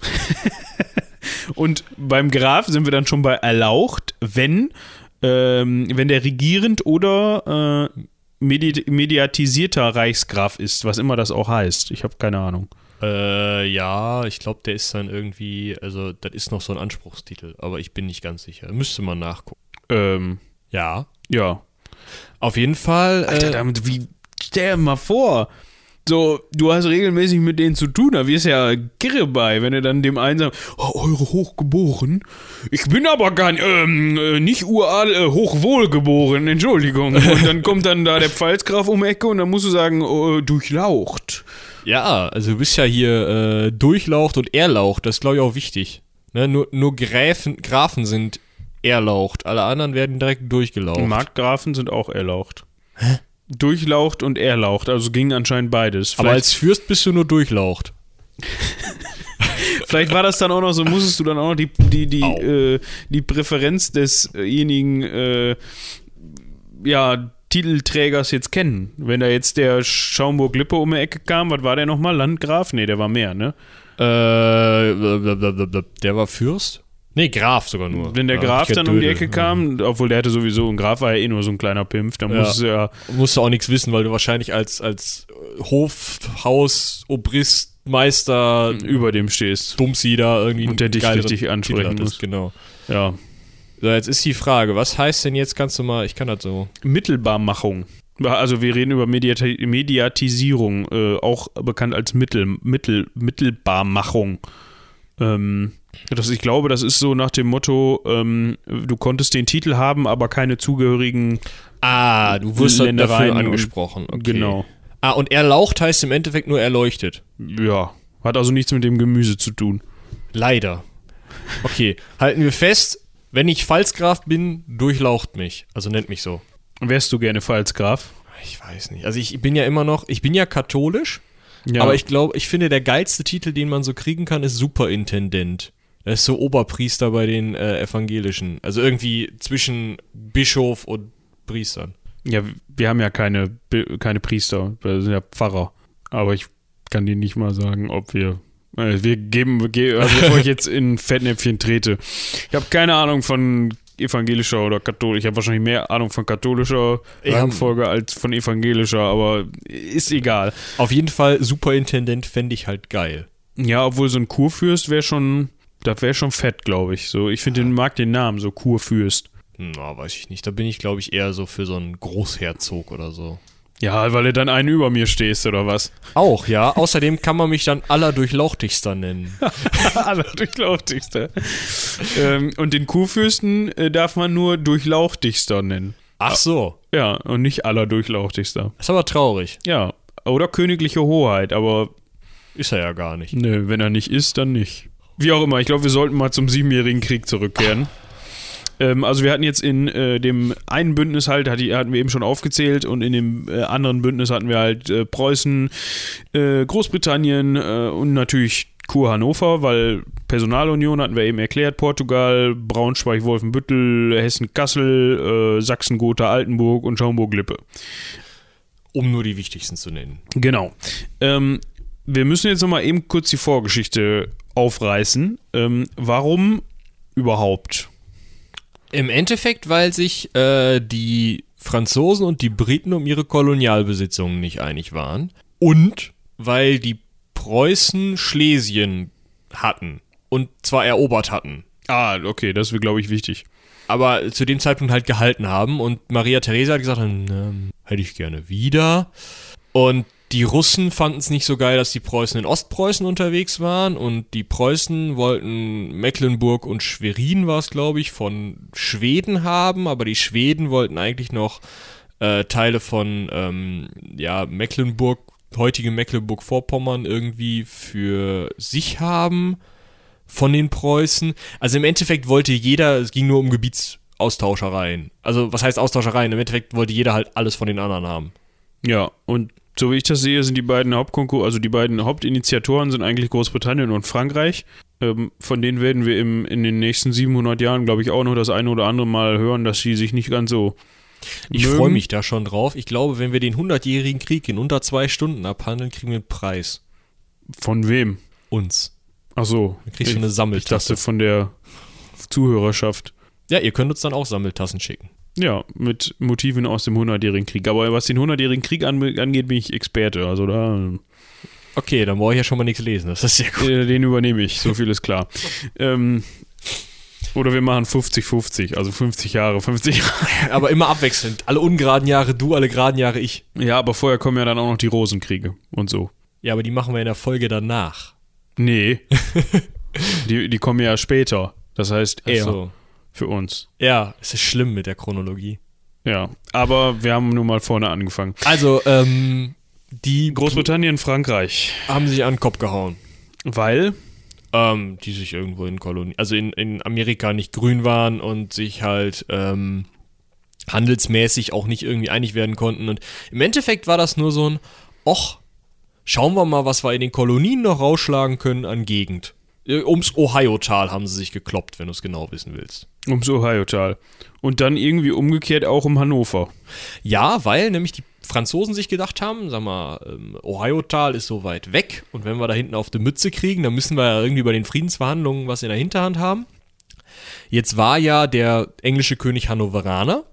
S1: Und beim Graf sind wir dann schon bei erlaucht, wenn, ähm, wenn der regierend oder äh, medi mediatisierter Reichsgraf ist, was immer das auch heißt. Ich habe keine Ahnung.
S2: Äh, ja, ich glaube, der ist dann irgendwie, also das ist noch so ein Anspruchstitel, aber ich bin nicht ganz sicher. Müsste man nachgucken.
S1: Ähm,
S2: Ja.
S1: ja.
S2: Auf jeden Fall.
S1: Alter,
S2: äh,
S1: damit, wie, stell dir mal vor. So, du hast regelmäßig mit denen zu tun, da wirst ja kirre bei, wenn du dann dem einen sagst, oh, eure Hochgeboren. Ich bin aber gar nicht, ähm, äh, nicht ural, äh, hochwohlgeboren, Entschuldigung. Und dann kommt dann da der Pfalzgraf um die Ecke und dann musst du sagen, oh, durchlaucht.
S2: ja, also du bist ja hier äh, durchlaucht und erlaucht, das ist glaube ich auch wichtig. Ne? Nur, nur Gräfen, Grafen sind erlaucht, alle anderen werden direkt durchgelaucht.
S1: Markgrafen sind auch erlaucht. Hä? Durchlaucht und erlaucht, also ging anscheinend beides.
S2: aber
S1: Vielleicht,
S2: als Fürst bist du nur durchlaucht.
S1: vielleicht war das dann auch noch so, musstest du dann auch noch die, die, die, äh, die Präferenz desjenigen, äh, ja, Titelträgers jetzt kennen. Wenn da jetzt der Schaumburg-Lippe um die Ecke kam, was war der nochmal? Landgraf? Nee, der war mehr, ne?
S2: Äh, der war Fürst? Nee, Graf sogar nur.
S1: Wenn der
S2: Ja,
S1: Graf
S2: ich
S1: dann um die. Ecke kam, obwohl der hatte sowieso, ein Graf war ja eh nur so ein kleiner Pimpf, dann
S2: Ja.
S1: du ja,
S2: musst du auch nichts wissen, weil du wahrscheinlich als, als Hof, Haus, Obrist, Meister,
S1: über dem stehst.
S2: Bumsi da irgendwie
S1: Und der dich richtig ansprechen muss.
S2: Genau.
S1: Ja.
S2: So, jetzt ist die Frage, was heißt denn jetzt, kannst du mal, ich kann das so.
S1: Mittelbarmachung. Also wir reden über Mediati Mediatisierung, äh, auch bekannt als Mittel, Mittel, Mittelbarmachung. Ähm, das, ich glaube, das ist so nach dem Motto, ähm, du konntest den Titel haben, aber keine zugehörigen
S2: Ah, du wirst dann
S1: Ländereien
S2: dafür angesprochen. Okay.
S1: Genau.
S2: Ah, und erlaucht heißt im Endeffekt nur erleuchtet.
S1: Ja. Hat also nichts mit dem Gemüse zu tun.
S2: Leider. Okay, halten wir fest, wenn ich Pfalzgraf bin, durchlaucht mich. Also nennt mich so.
S1: Wärst du gerne Pfalzgraf?
S2: Ich weiß nicht. Also ich bin ja immer noch, ich bin ja katholisch,
S1: Ja.
S2: aber ich glaube, ich finde, der geilste Titel, den man so kriegen kann, ist Superintendent. Das ist so Oberpriester bei den äh, Evangelischen. Also irgendwie zwischen Bischof und Priestern.
S1: Ja, wir haben ja keine, keine Priester, wir sind ja Pfarrer. Aber ich kann dir nicht mal sagen, ob wir. äh, Wir geben, ge- also bevor ich jetzt in Fettnäpfchen trete. Ich habe keine Ahnung von evangelischer oder katholisch. Ich habe wahrscheinlich mehr Ahnung von katholischer
S2: Ja.
S1: Rangfolge als von evangelischer, aber ist egal.
S2: Auf jeden Fall Superintendent fände ich halt geil.
S1: Ja, obwohl so ein Kurfürst wäre schon, das wäre schon fett, glaube ich. So, ich finde, den mag den Namen, so Kurfürst.
S2: Na, weiß ich nicht. Da bin ich, glaube ich, eher so für so einen Großherzog oder so.
S1: Ja, weil du dann einen über mir stehst, oder was?
S2: Auch, ja. Außerdem kann man mich dann allerdurchlauchtigster nennen.
S1: Allerdurchlauchtigster. ähm, und den Kurfürsten äh, darf man nur durchlauchtigster nennen.
S2: Ach so.
S1: Ja, und nicht allerdurchlauchtigster.
S2: Ist aber traurig.
S1: Ja, oder königliche Hoheit, aber
S2: Ist er ja gar nicht.
S1: nö, wenn er nicht ist, dann nicht. Wie auch immer, ich glaube, wir sollten mal zum Siebenjährigen Krieg zurückkehren. Ähm, also wir hatten jetzt in äh, dem einen Bündnis halt, hat die, hatten wir eben schon aufgezählt, und in dem äh, anderen Bündnis hatten wir halt äh, Preußen, äh, Großbritannien äh, und natürlich Kur Hannover, weil Personalunion hatten wir eben erklärt, Portugal, Braunschweig, Wolfenbüttel, Hessen, Kassel, äh, Sachsen, Gotha, Altenburg und Schaumburg-Lippe.
S2: Um nur die wichtigsten zu nennen.
S1: Genau. Ähm, wir müssen jetzt nochmal eben kurz die Vorgeschichte aufreißen. Ähm, warum überhaupt?
S2: Im Endeffekt, weil sich äh, die Franzosen und die Briten um ihre Kolonialbesitzungen nicht einig waren. Und weil die Preußen Schlesien hatten. Und zwar erobert hatten.
S1: Ah, okay, das wäre, glaube ich, wichtig.
S2: Aber zu dem Zeitpunkt halt gehalten haben. Und Maria Theresa hat gesagt, ähm, hätte ich gerne wieder. Und die Russen fanden es nicht so geil, dass die Preußen in Ostpreußen unterwegs waren und die Preußen wollten Mecklenburg und Schwerin war es, glaube ich, von Schweden haben, aber die Schweden wollten eigentlich noch äh, Teile von ähm, ja, Mecklenburg, heutige Mecklenburg-Vorpommern irgendwie für sich haben von den Preußen. Also im Endeffekt wollte jeder, es ging nur um Gebietsaustauscherei. Also was heißt Austauscherei? Im Endeffekt wollte jeder halt alles von den anderen haben.
S1: Ja, und so wie ich das sehe, sind die beiden Hauptkonkur also die beiden Hauptinitiatoren sind eigentlich Großbritannien und Frankreich. Ähm, von denen werden wir im, in den nächsten 700 Jahren, glaube ich, auch noch das eine oder andere Mal hören, dass sie sich nicht ganz so.
S2: Ich freue mich da schon drauf. Ich glaube, wenn wir den 100-jährigen Krieg in unter zwei Stunden abhandeln, kriegen wir einen Preis.
S1: Von wem?
S2: Uns.
S1: Ach so.
S2: Dann kriegst du eine Sammeltasse.
S1: Ich dachte von der Zuhörerschaft.
S2: Ja, ihr könnt uns dann auch Sammeltassen schicken.
S1: Ja, mit Motiven aus dem 100-jährigen Krieg. Aber was den 100-jährigen Krieg angeht, bin ich Experte. Also da.
S2: Okay, dann brauche ich ja schon mal nichts lesen. Das ist sehr gut.
S1: Äh, den übernehme ich, so viel ist klar. ähm, oder wir machen 50-50, also 50 Jahre, 50 Jahre.
S2: Aber immer abwechselnd. Alle ungeraden Jahre du, alle geraden Jahre ich.
S1: Ja, aber vorher kommen ja dann auch noch die Rosenkriege und so.
S2: Ja, aber die machen wir in der Folge danach.
S1: Nee. die, die kommen ja später. Das heißt eher. So für uns.
S2: Ja, es ist schlimm mit der Chronologie.
S1: Ja, aber wir haben nun mal vorne angefangen.
S2: Also, ähm, die
S1: Großbritannien, Frankreich
S2: haben sich an den Kopf gehauen.
S1: Weil?
S2: Ähm, die sich irgendwo in Kolonien, also in, in Amerika nicht grün waren und sich halt ähm, handelsmäßig auch nicht irgendwie einig werden konnten. Und im Endeffekt war das nur so ein, och, schauen wir mal, was wir in den Kolonien noch rausschlagen können an Gegend. Ums Ohio-Tal haben sie sich gekloppt, wenn du es genau wissen willst.
S1: Ums Ohio-Tal. Und dann irgendwie umgekehrt auch um Hannover.
S2: Ja, weil nämlich die Franzosen sich gedacht haben, sag mal, ähm, Ohio-Tal ist so weit weg und wenn wir da hinten auf die Mütze kriegen, dann müssen wir ja irgendwie bei den Friedensverhandlungen was in der Hinterhand haben. Jetzt war ja der englische König Hannoveraner.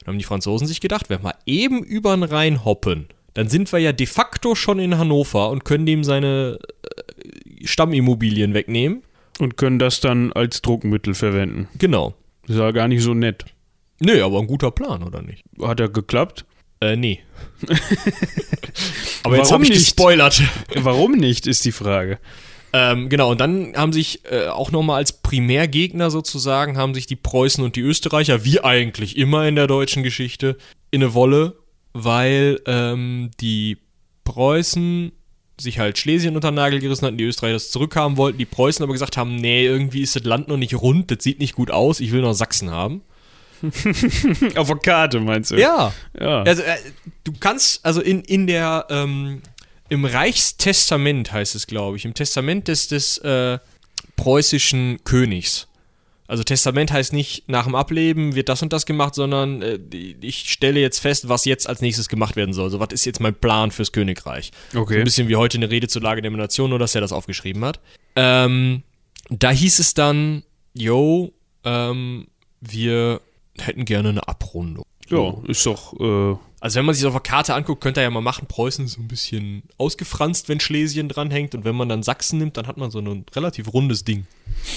S2: Und haben die Franzosen sich gedacht, wenn wir eben über den Rhein hoppen, dann sind wir ja de facto schon in Hannover und können dem seine äh, Stammimmobilien wegnehmen.
S1: Und können das dann als Druckmittel verwenden.
S2: Genau.
S1: Das ist ja gar nicht so nett.
S2: Nee, aber ein guter Plan, oder nicht?
S1: Hat er geklappt?
S2: Äh, nee. aber jetzt habe ich nicht? gespoilert.
S1: Warum nicht, ist die Frage.
S2: Ähm, genau, und dann haben sich äh, auch nochmal als Primärgegner sozusagen, haben sich die Preußen und die Österreicher, wie eigentlich immer in der deutschen Geschichte, in eine Wolle weil ähm, die Preußen sich halt Schlesien unter den Nagel gerissen hatten, die Österreicher das zurückhaben wollten, die Preußen aber gesagt haben, nee, irgendwie ist das Land noch nicht rund, das sieht nicht gut aus, ich will noch Sachsen haben.
S1: Auf der Karte meinst du?
S2: Ja. ja. Also, äh, du kannst, also in, in der, ähm, im Reichstestament heißt es, glaube ich, im Testament des, des äh, preußischen Königs also Testament heißt nicht, nach dem Ableben wird das und das gemacht, sondern äh, ich stelle jetzt fest, was jetzt als nächstes gemacht werden soll. Also was ist jetzt mein Plan fürs Königreich?
S1: Okay.
S2: So ein bisschen wie heute eine Rede zur Lage der Nation, nur dass er das aufgeschrieben hat. Ähm, da hieß es dann, yo, ähm, wir hätten gerne eine Abrundung.
S1: Ja, ist doch. Äh
S2: also, wenn man sich das auf der Karte anguckt, könnte er ja mal machen: Preußen ist so ein bisschen ausgefranst, wenn Schlesien dranhängt. Und wenn man dann Sachsen nimmt, dann hat man so ein relativ rundes Ding.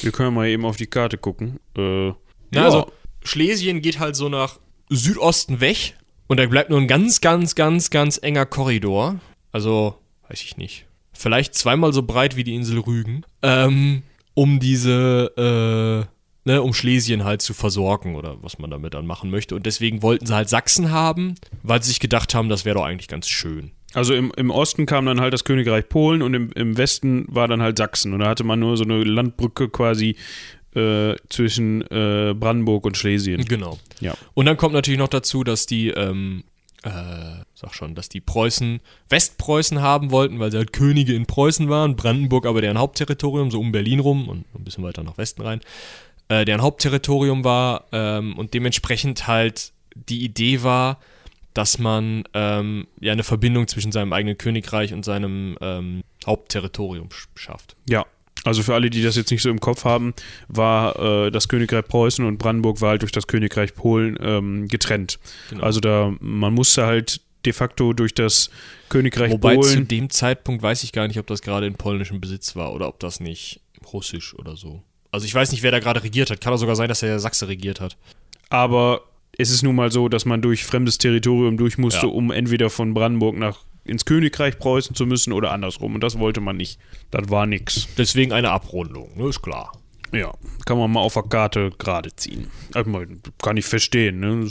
S1: Wir können mal eben auf die Karte gucken. Äh,
S2: Na, ja. Also, Schlesien geht halt so nach Südosten weg. Und da bleibt nur ein ganz, ganz, ganz, ganz enger Korridor. Also, weiß ich nicht. Vielleicht zweimal so breit wie die Insel Rügen. Ähm, um diese, äh, ne, um Schlesien halt zu versorgen oder was man damit dann machen möchte. Und deswegen wollten sie halt Sachsen haben, weil sie sich gedacht haben, das wäre doch eigentlich ganz schön.
S1: Also im, im Osten kam dann halt das Königreich Polen und im, im Westen war dann halt Sachsen. Und da hatte man nur so eine Landbrücke quasi äh, zwischen äh, Brandenburg und Schlesien.
S2: Genau.
S1: Ja.
S2: Und dann kommt natürlich noch dazu, dass die, ähm, äh, sag schon, dass die Preußen Westpreußen haben wollten, weil sie halt Könige in Preußen waren, Brandenburg aber deren Hauptterritorium, so um Berlin rum und ein bisschen weiter nach Westen rein äh, deren Hauptterritorium war ähm, und dementsprechend halt die Idee war, dass man ähm, ja eine Verbindung zwischen seinem eigenen Königreich und seinem ähm, Hauptterritorium schafft.
S1: Ja. Also für alle, die das jetzt nicht so im Kopf haben, war äh, das Königreich Preußen und Brandenburg war halt durch das Königreich Polen ähm, getrennt.
S2: Genau.
S1: Also da, man musste halt de facto durch das Königreich
S2: Wobei zu
S1: Polen.
S2: dem Zeitpunkt weiß ich gar nicht, ob das gerade in polnischem Besitz war oder ob das nicht russisch oder so. Also ich weiß nicht, wer da gerade regiert hat. Kann auch sogar sein, dass der Sachse regiert hat.
S1: Aber es ist nun mal so, dass man durch fremdes Territorium durch musste,
S2: Ja.
S1: um entweder von Brandenburg nach ins Königreich Preußen zu müssen oder andersrum. Und das wollte man nicht. Das war nix.
S2: Deswegen eine Abrundung, ne? ist klar.
S1: Ja, kann man mal auf der Karte gerade ziehen. Also, kann ich verstehen, ne?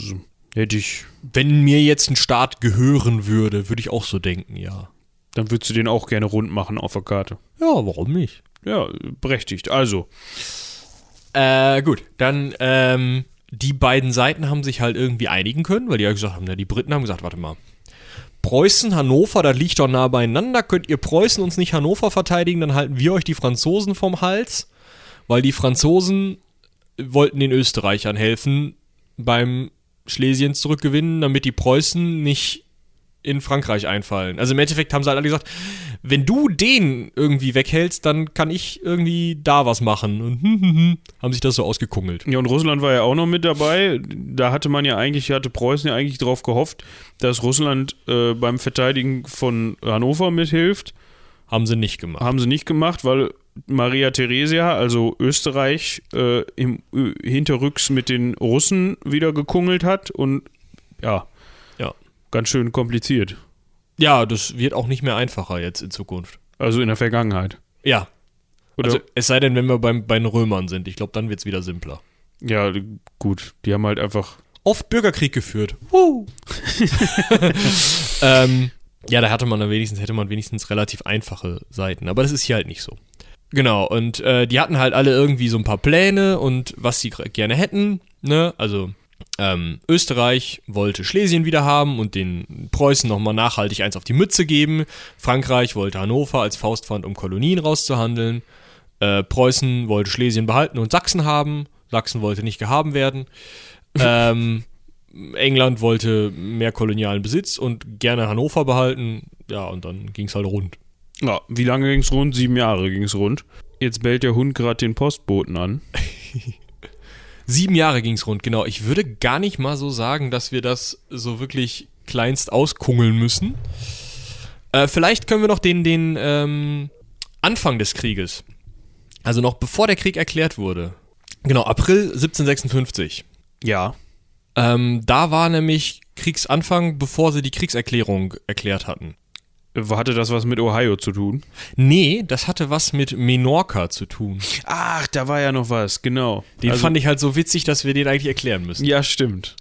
S1: Hätte ich,
S2: Wenn mir jetzt ein Staat gehören würde, würde ich auch so denken, ja.
S1: dann würdest du den auch gerne rund machen auf der Karte.
S2: Ja, warum nicht?
S1: Ja, berechtigt. Also,
S2: Äh, gut, dann, ähm, die beiden Seiten haben sich halt irgendwie einigen können, weil die ja gesagt haben, na, die Briten haben gesagt, warte mal, Preußen, Hannover, das liegt doch nah beieinander, könnt ihr Preußen uns nicht Hannover verteidigen, dann halten wir euch die Franzosen vom Hals, weil die Franzosen wollten den Österreichern helfen beim Schlesien zurückgewinnen, damit die Preußen nicht in Frankreich einfallen. Also im Endeffekt haben sie halt alle gesagt, wenn du den irgendwie weghältst, dann kann ich irgendwie da was machen. Und hm, hm, hm, haben sich das so ausgekungelt.
S1: ja, und Russland war ja auch noch mit dabei. Da hatte man ja eigentlich, hatte Preußen ja eigentlich darauf gehofft, dass Russland äh, beim Verteidigen von Hannover mithilft.
S2: Haben sie nicht gemacht.
S1: Haben sie nicht gemacht, weil Maria Theresia, also Österreich, äh, im, äh, hinterrücks mit den Russen wieder gekungelt hat und ja,
S2: Ja.
S1: Ganz schön kompliziert.
S2: Ja, das wird auch nicht mehr einfacher jetzt in Zukunft.
S1: Also in der Vergangenheit.
S2: Ja.
S1: Oder?
S2: Also es sei denn, wenn wir beim, bei den Römern sind. Ich glaube, dann wird es wieder simpler.
S1: ja, gut. Die haben halt einfach.
S2: Oft Bürgerkrieg geführt. Woo. ähm, ja, da hatte man dann wenigstens, hätte man wenigstens relativ einfache Seiten. Aber das ist hier halt nicht so. Genau, und äh, die hatten halt alle irgendwie so ein paar Pläne und was sie gerne hätten, ne? Also ähm, Österreich wollte Schlesien wieder haben und den Preußen nochmal nachhaltig eins auf die Mütze geben. Frankreich wollte Hannover als Faustpfand, um Kolonien rauszuhandeln. Äh, Preußen wollte Schlesien behalten und Sachsen haben. Sachsen wollte nicht gehaben werden. ähm, England wollte mehr kolonialen Besitz und gerne Hannover behalten. Ja, und dann ging es halt rund.
S1: Ja, wie lange ging es rund? Sieben Jahre ging es rund. Jetzt bellt der Hund gerade den Postboten an.
S2: Sieben Jahre ging es rund, genau. Ich würde gar nicht mal so sagen, dass wir das so wirklich kleinst auskungeln müssen. Äh, vielleicht können wir noch den, den ähm, Anfang des Krieges, also noch bevor der Krieg erklärt wurde. Genau, April 1756.
S1: Ja.
S2: Ähm, da war nämlich Kriegsanfang, bevor sie die Kriegserklärung erklärt hatten.
S1: Hatte das was mit Ohio zu tun?
S2: Nee, das hatte was mit Menorca zu tun.
S1: Ach, da war ja noch was, genau.
S2: Den
S1: also,
S2: fand ich halt so witzig, dass wir den eigentlich erklären müssen.
S1: Ja, stimmt.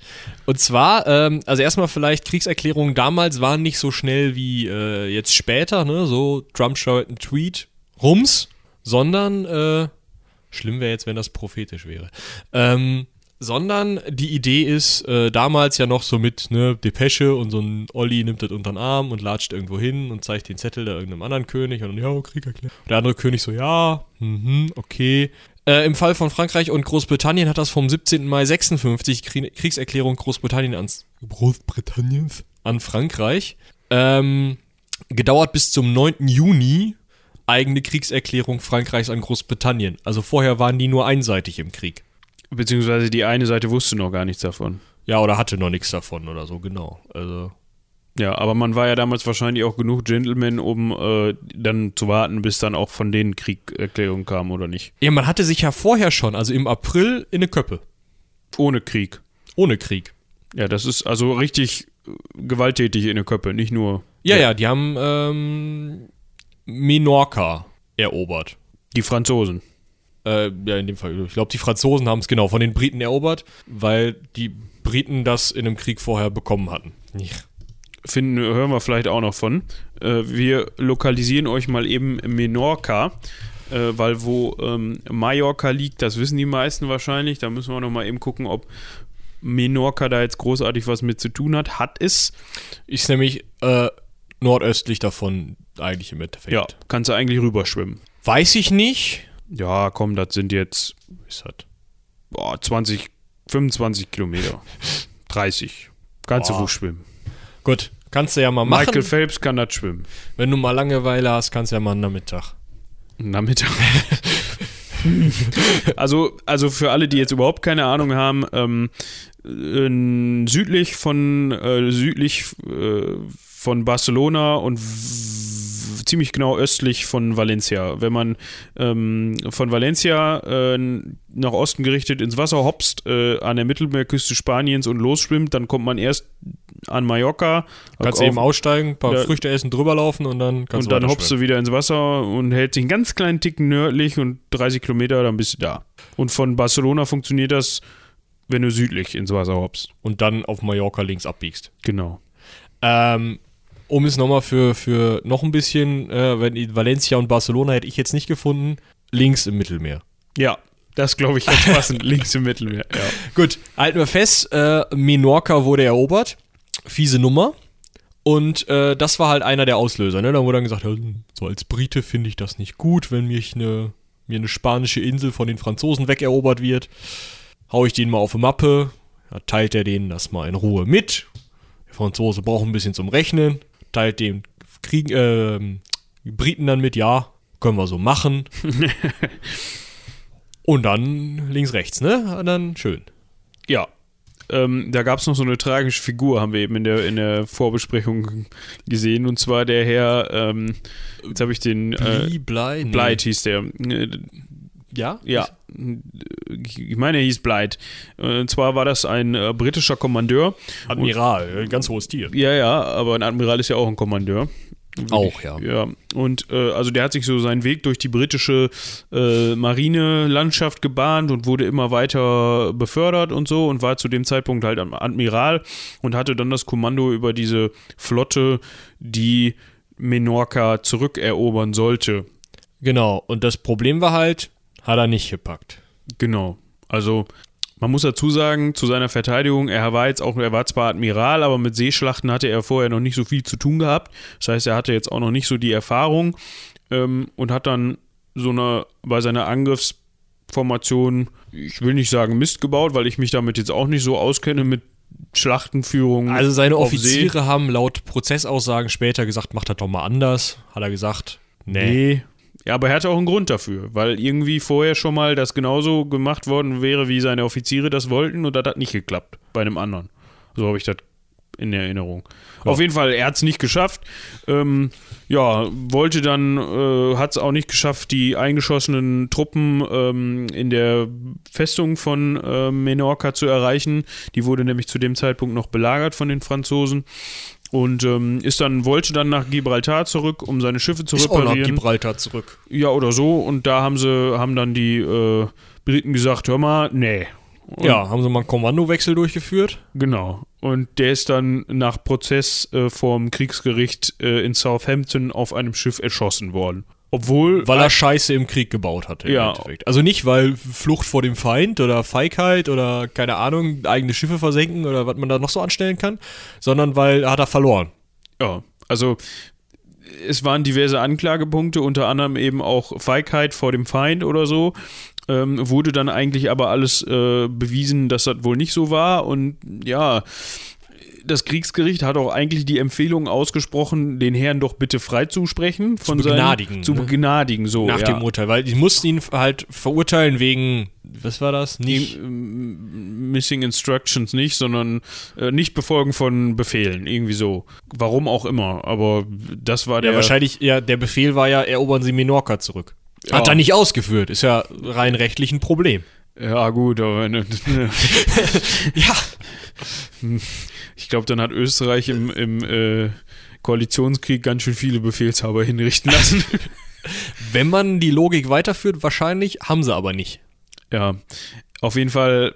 S2: Und zwar, ähm, also erstmal vielleicht Kriegserklärungen damals waren nicht so schnell wie äh, jetzt später, ne? So Trump schreibt einen Tweet, Rums, sondern äh, schlimm wäre jetzt, wenn das prophetisch wäre. Ähm, sondern die Idee ist äh, damals ja noch so mit ne, Depesche und so ein Olli nimmt das unter den Arm und latscht irgendwo hin und zeigt den Zettel da irgendeinem anderen König und dann, ja, Krieg erklärt. Der andere König so, ja, mhm, okay. Äh, Im Fall von Frankreich und Großbritannien hat das vom 17. Mai 56 Krie Kriegserklärung Großbritannien ans Großbritanniens an Frankreich ähm, gedauert bis zum 9. Juni eigene Kriegserklärung Frankreichs an Großbritannien. Also vorher waren die nur einseitig im Krieg.
S1: Beziehungsweise die eine Seite wusste noch gar nichts davon.
S2: Ja, oder hatte noch nichts davon oder so, genau. Also
S1: Ja, aber man war ja damals wahrscheinlich auch genug Gentleman, um äh, dann zu warten, bis dann auch von denen Kriegerklärung kam, oder nicht?
S2: Ja, man hatte sich ja vorher schon, also im April, in eine Köppe.
S1: Ohne Krieg.
S2: Ohne Krieg.
S1: Ja, das ist also richtig äh, gewalttätig in der Köppe, nicht nur
S2: Ja, ja, die haben ähm, Menorca erobert.
S1: die Franzosen.
S2: Äh, ja, in dem Fall. Ich glaube, die Franzosen haben es genau von den Briten erobert, weil die Briten das in einem Krieg vorher bekommen hatten. Ja.
S1: Finden, hören wir vielleicht auch noch von. Äh, wir lokalisieren euch mal eben Menorca, äh, weil wo ähm, Mallorca liegt, das wissen die meisten wahrscheinlich. Da müssen wir noch mal eben gucken, ob Menorca da jetzt großartig was mit zu tun hat. Hat es.
S2: Ist nämlich äh, nordöstlich davon eigentlich im Endeffekt.
S1: Ja, kannst du eigentlich rüberschwimmen.
S2: Weiß ich nicht.
S1: Ja, komm, das sind jetzt
S2: Ist halt.
S1: boah, 20, 25 Kilometer. 30. Kannst du
S2: Boah.
S1: wo schwimmen.
S2: Gut, Kannst du ja mal machen.
S1: Michael Phelps kann das schwimmen.
S2: Wenn du mal Langeweile hast, kannst du ja mal einen Nachmittag.
S1: Nachmittag. also, also für alle, die jetzt überhaupt keine Ahnung haben, ähm, äh, südlich von äh, südlich äh, von Barcelona und ziemlich genau östlich von Valencia. Wenn man ähm, von Valencia äh, nach Osten gerichtet ins Wasser hopst, äh, an der Mittelmeerküste Spaniens und losschwimmt, dann kommt man erst an Mallorca.
S2: Kannst
S1: auf-
S2: eben aussteigen, ein paar
S1: Ja.
S2: Früchte essen, drüber laufen und dann kannst
S1: und
S2: du
S1: dann hoppst du wieder ins Wasser und hält sich einen ganz kleinen Ticken nördlich und 30 Kilometer, dann bist du da. Und von Barcelona funktioniert das, wenn du südlich ins Wasser hoppst.
S2: und dann auf Mallorca links abbiegst.
S1: Genau.
S2: Ähm, um es nochmal für, für noch ein bisschen, äh, wenn Valencia und Barcelona hätte ich jetzt nicht gefunden, links im Mittelmeer.
S1: Ja, das glaube ich ganz passend, links im Mittelmeer. Ja.
S2: Gut, halten wir fest, äh, Menorca wurde erobert. Fiese Nummer. Und äh, das war halt einer der Auslöser. Ne? Da wurde dann gesagt, ja, so als Brite finde ich das nicht gut, wenn mich eine, mir eine spanische Insel von den Franzosen wegerobert wird. Hau ich den mal auf die Mappe, ja, teilt er denen das mal in Ruhe mit. Der Franzose braucht ein bisschen zum Rechnen, teilt dem Krieg, ähm, die Briten dann mit, ja, können wir so machen. Und dann links, rechts, ne? Und dann schön.
S1: ja. Ähm, da gab es noch so eine tragische Figur, haben wir eben in der, in der Vorbesprechung gesehen. Und zwar der Herr, ähm, jetzt habe ich den, äh,
S2: Blie, Blei, nee.
S1: Hieß der. Äh,
S2: Ja?
S1: Ja, ich meine, er hieß Blight. Äh, Und zwar war das ein äh, britischer Kommandeur.
S2: Admiral, ein ganz hohes Tier.
S1: Ja, ja, aber ein Admiral ist ja auch ein Kommandeur.
S2: Auch, ja.
S1: Ja, und äh, also der hat sich so seinen Weg durch die britische äh, Marinelandschaft gebahnt und wurde immer weiter befördert und so und war zu dem Zeitpunkt halt Admiral und hatte dann das Kommando über diese Flotte, die Menorca zurückerobern sollte.
S2: Genau, und das Problem war halt, hat er nicht gepackt.
S1: Genau. Also man muss dazu sagen, zu seiner Verteidigung, er war jetzt auch, er war zwar Admiral, aber mit Seeschlachten hatte er vorher noch nicht so viel zu tun gehabt. Das heißt, er hatte jetzt auch noch nicht so die Erfahrung ähm, und hat dann so eine bei seiner Angriffsformation, ich will nicht sagen Mist gebaut, weil ich mich damit jetzt auch nicht so auskenne mit Schlachtenführung.
S2: Also seine Offiziere haben laut Prozessaussagen später gesagt, macht das doch mal anders. Hat er gesagt, nee.
S1: Nee. Ja, aber er hatte auch einen Grund dafür, weil irgendwie vorher schon mal das genauso gemacht worden wäre, wie seine Offiziere das wollten und das hat nicht geklappt bei einem anderen. So habe ich das in Erinnerung.
S2: Ja.
S1: Auf jeden Fall, er hat es nicht geschafft. Ähm, ja, wollte dann, äh, hat es auch nicht geschafft, die eingeschossenen Truppen ähm, in der Festung von äh, Menorca zu erreichen. Die wurde nämlich zu dem Zeitpunkt noch belagert von den Franzosen. Und ähm, ist dann, wollte dann nach Gibraltar zurück, um seine Schiffe zu
S2: Ist auch nach
S1: reparieren.
S2: Gibraltar zurück.
S1: Ja, oder so. Und da haben sie, haben dann die äh, Briten gesagt, hör mal, nee. Und,
S2: Ja, haben sie mal einen Kommandowechsel durchgeführt.
S1: Genau. Und der ist dann nach Prozess äh, vorm Kriegsgericht äh, in Southampton auf einem Schiff erschossen worden. Obwohl.
S2: Weil er Scheiße im Krieg gebaut hatte. Im
S1: Ja.
S2: Endeffekt. Also nicht, weil Flucht vor dem Feind oder Feigheit oder keine Ahnung, eigene Schiffe versenken oder was man da noch so anstellen kann, sondern weil hat er verloren.
S1: Ja, also es waren diverse Anklagepunkte, unter anderem eben auch Feigheit vor dem Feind oder so. Ähm, wurde dann eigentlich aber alles äh, bewiesen, dass das wohl nicht so war. Und ja, das Kriegsgericht hat auch eigentlich die Empfehlung ausgesprochen, den Herrn doch bitte freizusprechen. Von
S2: begnadigen,
S1: Seinen, zu
S2: ne?
S1: begnadigen, so.
S2: nach
S1: ja.
S2: dem Urteil, weil die mussten ihn halt verurteilen wegen, was war das? Nicht.
S1: Ähm, Missing Instructions nicht, sondern äh, nicht befolgen von Befehlen, irgendwie so. Warum auch immer, aber das war der.
S2: Ja, wahrscheinlich, ja, der Befehl war ja, erobern Sie Menorca zurück. Hat
S1: Ja.
S2: er nicht ausgeführt, ist ja rein rechtlich ein Problem.
S1: Ja, gut, aber ne,
S2: Ja.
S1: ich glaube, dann hat Österreich im, im äh, Koalitionskrieg ganz schön viele Befehlshaber hinrichten lassen.
S2: Wenn man die Logik weiterführt, wahrscheinlich, haben sie aber nicht.
S1: ja, auf jeden Fall,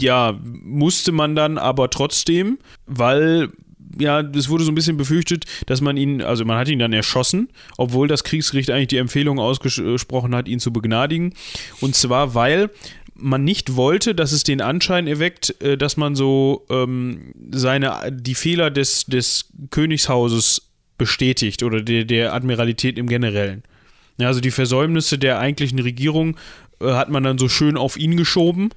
S1: ja, musste man dann aber trotzdem, weil ja, es wurde so ein bisschen befürchtet, dass man ihn, also man hat ihn dann erschossen, obwohl das Kriegsgericht eigentlich die Empfehlung ausgesprochen hat, ihn zu begnadigen. Und zwar, weil man nicht wollte, dass es den Anschein erweckt, äh, dass man so ähm, seine, die Fehler des, des Königshauses bestätigt oder der, der Admiralität im Generellen. Ja, also die Versäumnisse der eigentlichen Regierung äh, hat man dann so schön auf ihn geschoben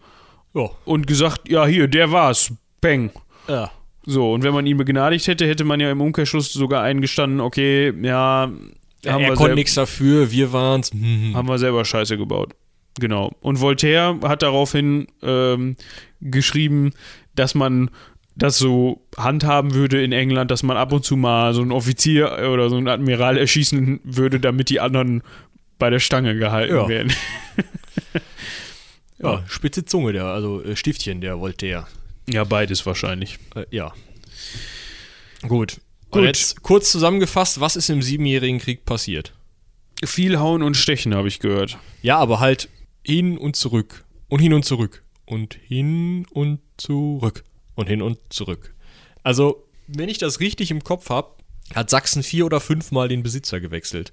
S2: Ja.
S1: und gesagt, ja, hier, der war's. Bang.
S2: Ja.
S1: So, und wenn man ihn begnadigt hätte, hätte man ja im Umkehrschluss sogar eingestanden, okay, ja, haben
S2: er
S1: wir
S2: konnte nichts dafür, wir waren's. Hm,
S1: haben wir selber Scheiße gebaut. Genau. Und Voltaire hat daraufhin ähm, geschrieben, dass man das so handhaben würde in England, dass man ab und zu mal so einen Offizier oder so einen Admiral erschießen würde, damit die anderen bei der Stange gehalten
S2: Ja.
S1: werden.
S2: ja, spitze Zunge, der, also äh, Stiftchen, der Voltaire.
S1: Ja, beides wahrscheinlich.
S2: Äh, ja. Gut.
S1: Gut.
S2: Und jetzt kurz zusammengefasst, was ist im Siebenjährigen Krieg passiert?
S1: Viel hauen und stechen, habe ich gehört.
S2: Ja, aber halt hin und zurück. Und hin und zurück. Und hin und zurück. Und hin und zurück. Also, wenn ich das richtig im Kopf habe, hat Sachsen vier oder fünfmal den Besitzer gewechselt.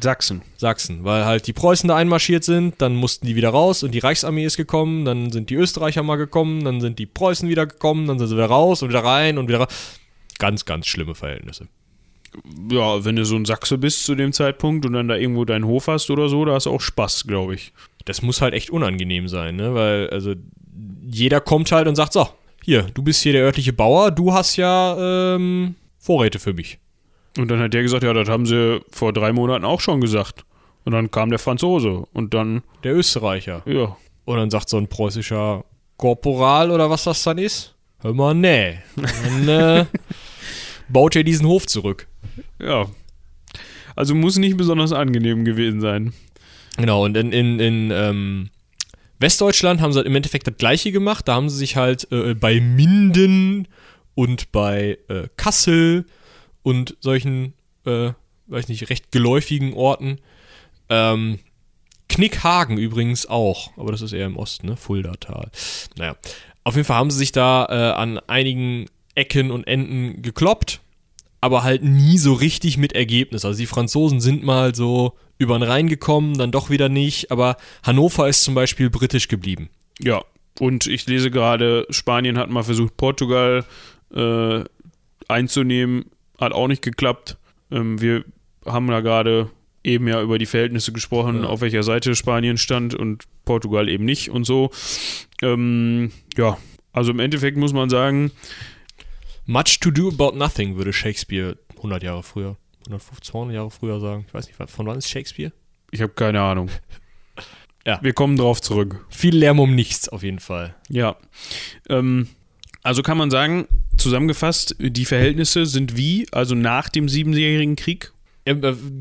S1: Sachsen.
S2: Sachsen, weil halt die Preußen da einmarschiert sind, dann mussten die wieder raus und die Reichsarmee ist gekommen, dann sind die Österreicher mal gekommen, dann sind die Preußen wieder gekommen, dann sind sie wieder raus und wieder rein und wieder raus. Ganz, ganz schlimme Verhältnisse.
S1: Ja, wenn du so ein Sachse bist zu dem Zeitpunkt und dann da irgendwo deinen Hof hast oder so, da hast du auch Spaß, glaube ich.
S2: Das muss halt echt unangenehm sein, ne? Weil, also, jeder kommt halt und sagt, so, hier, du bist hier der örtliche Bauer, du hast ja ähm, Vorräte für mich.
S1: Und dann hat der gesagt, ja, das haben sie vor drei Monaten auch schon gesagt. Und dann kam der Franzose und dann,
S2: Der Österreicher.
S1: ja,
S2: Und dann sagt so ein preußischer Korporal oder was das dann ist, hör mal, nee. Dann äh, baut er diesen Hof zurück.
S1: ja. Also muss nicht besonders angenehm gewesen sein.
S2: Genau, und in, in, in ähm, Westdeutschland haben sie halt im Endeffekt das gleiche gemacht. Da haben sie sich halt äh, bei Minden und bei äh, Kassel und solchen, äh, weiß nicht, recht geläufigen Orten. Ähm, Knickhagen übrigens auch, aber das ist eher im Osten, ne? Fuldatal. Naja, auf jeden Fall haben sie sich da äh, an einigen Ecken und Enden gekloppt, aber halt nie so richtig mit Ergebnis. Also die Franzosen sind mal so über den Rhein gekommen, dann doch wieder nicht, aber Hannover ist zum Beispiel britisch geblieben.
S1: Ja, und ich lese gerade, Spanien hat mal versucht, Portugal äh, einzunehmen, hat auch nicht geklappt. Ähm, wir haben da gerade eben ja über die Verhältnisse gesprochen,
S2: Ja.
S1: auf welcher Seite Spanien stand und Portugal eben nicht und so. Ähm, ja, also im Endeffekt muss man sagen,
S2: Much to do about nothing, würde Shakespeare 100 Jahre früher, 150, 200 Jahre früher sagen. Ich weiß nicht, von wann ist Shakespeare?
S1: ich habe keine Ahnung.
S2: Ja.
S1: Wir kommen drauf zurück.
S2: Viel Lärm um nichts, auf jeden Fall.
S1: Ja. Ähm, also kann man sagen, zusammengefasst, die Verhältnisse sind wie, also nach dem Siebenjährigen Krieg.
S2: Äh,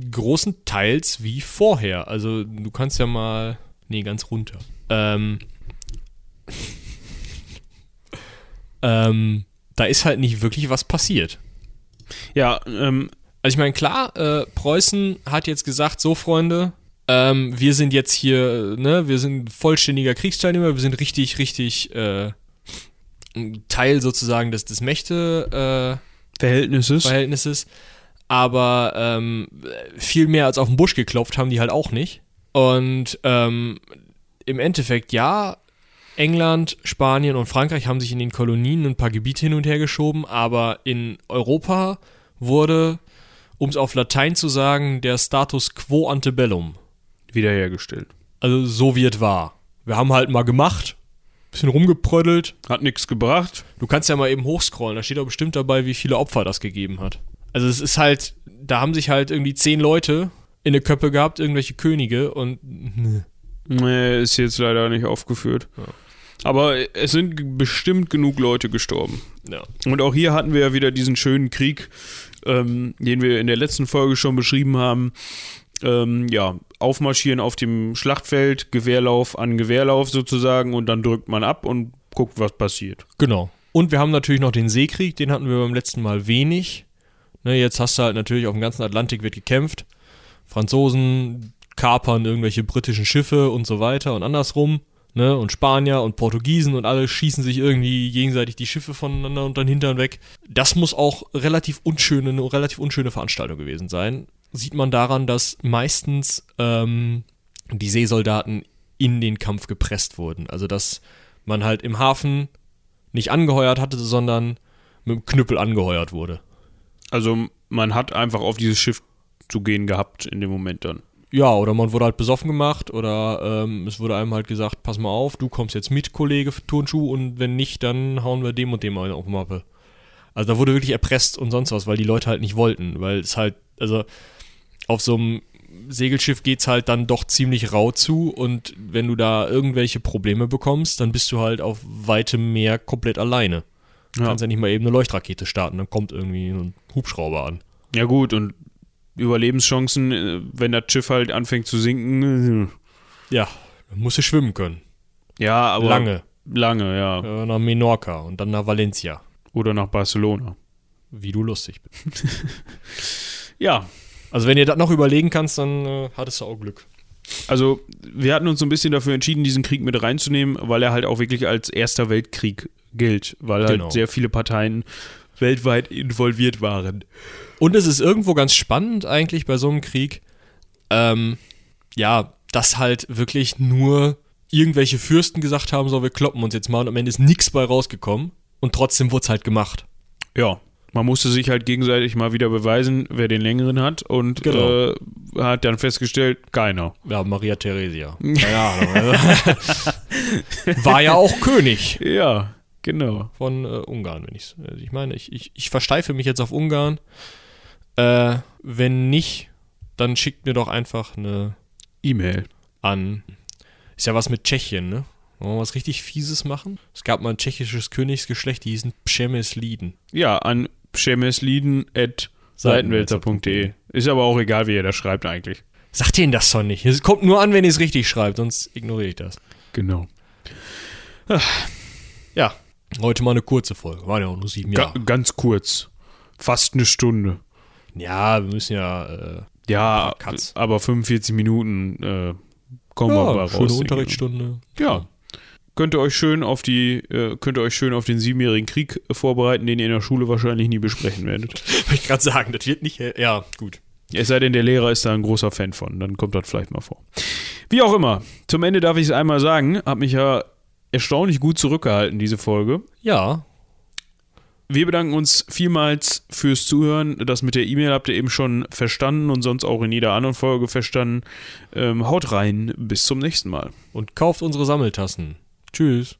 S2: großen Teils wie vorher. Also du kannst ja mal. Nee, ganz runter. Ähm. ähm, da ist halt nicht wirklich was passiert.
S1: Ja, ähm,
S2: Also ich meine, klar, äh, Preußen hat jetzt gesagt, so Freunde, ähm, wir sind jetzt hier, äh, ne, wir sind vollständiger Kriegsteilnehmer, wir sind richtig, richtig äh, ein Teil sozusagen des, des Mächte-Verhältnisses.
S1: Verhältnisses.
S2: aber ähm, viel mehr als auf den Busch geklopft haben die halt auch nicht. Und ähm, im Endeffekt, ja, England, Spanien und Frankreich haben sich in den Kolonien ein paar Gebiete hin und her geschoben, aber in Europa wurde, um es auf Latein zu sagen, der Status quo ante bellum.
S1: wiederhergestellt.
S2: Also so wie es war. Wir haben halt mal gemacht, bisschen rumgeprödelt.
S1: Hat nichts gebracht.
S2: Du kannst ja mal eben hochscrollen, da steht doch bestimmt dabei, wie viele Opfer das gegeben hat. Also es ist halt, da haben sich halt irgendwie zehn Leute in der Köppe gehabt, irgendwelche Könige und
S1: Nee, ist jetzt leider nicht aufgeführt.
S2: Ja.
S1: Aber es sind bestimmt genug Leute gestorben.
S2: ja.
S1: Und auch hier hatten wir ja wieder diesen schönen Krieg, ähm, den wir in der letzten Folge schon beschrieben haben. Ähm, ja, aufmarschieren auf dem Schlachtfeld, Gewehrlauf an Gewehrlauf sozusagen und dann drückt man ab und guckt, was passiert.
S2: Genau. Und wir haben natürlich noch den Seekrieg, den hatten wir beim letzten Mal wenig. Ne, jetzt hast du halt natürlich auf dem ganzen Atlantik wird gekämpft. Franzosen kapern irgendwelche britischen Schiffe und so weiter und andersrum. Ne, und Spanier und Portugiesen und alle schießen sich irgendwie gegenseitig die Schiffe voneinander und dann Hintern weg. Das muss auch relativ unschöne, eine relativ unschöne Veranstaltung gewesen sein. Sieht man daran, dass meistens ähm, die Seesoldaten in den Kampf gepresst wurden. Also dass man halt im Hafen nicht angeheuert hatte, sondern mit dem Knüppel angeheuert wurde.
S1: Also man hat einfach auf dieses Schiff zu gehen gehabt in dem Moment dann.
S2: Ja, oder man wurde halt besoffen gemacht oder ähm, es wurde einem halt gesagt, pass mal auf, du kommst jetzt mit, Kollege Turnschuh, und wenn nicht, dann hauen wir dem und dem eine auf die Mappe. Also da wurde wirklich erpresst und sonst was, weil die Leute halt nicht wollten, weil es halt, also auf so einem Segelschiff geht es halt dann doch ziemlich rau zu und wenn du da irgendwelche Probleme bekommst, dann bist du halt auf weitem Meer komplett alleine. Du
S1: Ja.
S2: kannst ja nicht mal eben eine Leuchtrakete starten, dann kommt irgendwie ein Hubschrauber an.
S1: Ja, gut, und Überlebenschancen, äh, wenn das Schiff halt anfängt zu sinken,
S2: Ja, dann musst du schwimmen können.
S1: ja, aber.
S2: Lange.
S1: Lange, ja.
S2: Äh, nach Menorca und dann nach Valencia.
S1: Oder nach Barcelona.
S2: Wie du lustig bist.
S1: Ja,
S2: Also wenn ihr das noch überlegen kannst, dann äh, hattest du auch Glück.
S1: also wir hatten uns so ein bisschen dafür entschieden, diesen Krieg mit reinzunehmen, weil er halt auch wirklich als Erster Weltkrieg gilt, weil
S2: Genau.
S1: halt sehr viele Parteien weltweit involviert waren.
S2: Und es ist irgendwo ganz spannend eigentlich bei so einem Krieg, ähm, ja, dass halt wirklich nur irgendwelche Fürsten gesagt haben, so, wir kloppen uns jetzt mal und am Ende ist nichts bei rausgekommen und trotzdem wurde es halt gemacht.
S1: Ja, man musste sich halt gegenseitig mal wieder beweisen, wer den längeren hat und
S2: Genau.
S1: äh, hat dann festgestellt, keiner.
S2: Ja, Maria Theresia. Keine Ahnung. Also, war ja auch König
S1: Ja, genau.
S2: von äh, Ungarn, wenn ich's. Also ich meine, ich, ich, ich versteife mich jetzt auf Ungarn. Äh, wenn nicht, dann schickt mir doch einfach eine
S1: E-Mail.
S2: an. Ist ja was mit Tschechien, ne? Wollen wir was richtig Fieses machen? Es gab mal ein tschechisches Königsgeschlecht, die hießen Pschemesliden.
S1: Ja, an schemesliden.seitenwälzer.de. Ist aber auch egal, wie ihr das schreibt eigentlich.
S2: Sagt denen das doch nicht. Es kommt nur an, wenn ihr es richtig schreibt, sonst ignoriere ich das.
S1: Genau.
S2: Ja, heute mal eine kurze Folge. Waren ja auch nur sieben
S1: Ga
S2: Jahre.
S1: ganz kurz. Fast eine Stunde.
S2: Ja, wir müssen ja, äh,
S1: Ja, aber 45 Minuten äh, kommen wir
S2: ja
S1: aber
S2: schöne
S1: raus. ich.
S2: Unterrichtsstunde.
S1: Ja. Könnt ihr euch schön auf die, äh, könnt ihr euch schön auf den siebenjährigen Krieg äh, vorbereiten, den ihr in der Schule wahrscheinlich nie besprechen werdet.
S2: Wollte ich gerade sagen, das wird nicht. Ja, gut.
S1: Es sei denn, der Lehrer ist da ein großer Fan von, dann kommt das vielleicht mal vor. Wie auch immer, zum Ende darf ich es einmal sagen, habe mich ja erstaunlich gut zurückgehalten, diese Folge.
S2: Ja,
S1: Wir bedanken uns vielmals fürs Zuhören. Das mit der E-Mail habt ihr eben schon verstanden und sonst auch in jeder anderen Folge verstanden. Ähm, haut rein, bis zum nächsten Mal.
S2: und kauft unsere Sammeltassen. Tschüss.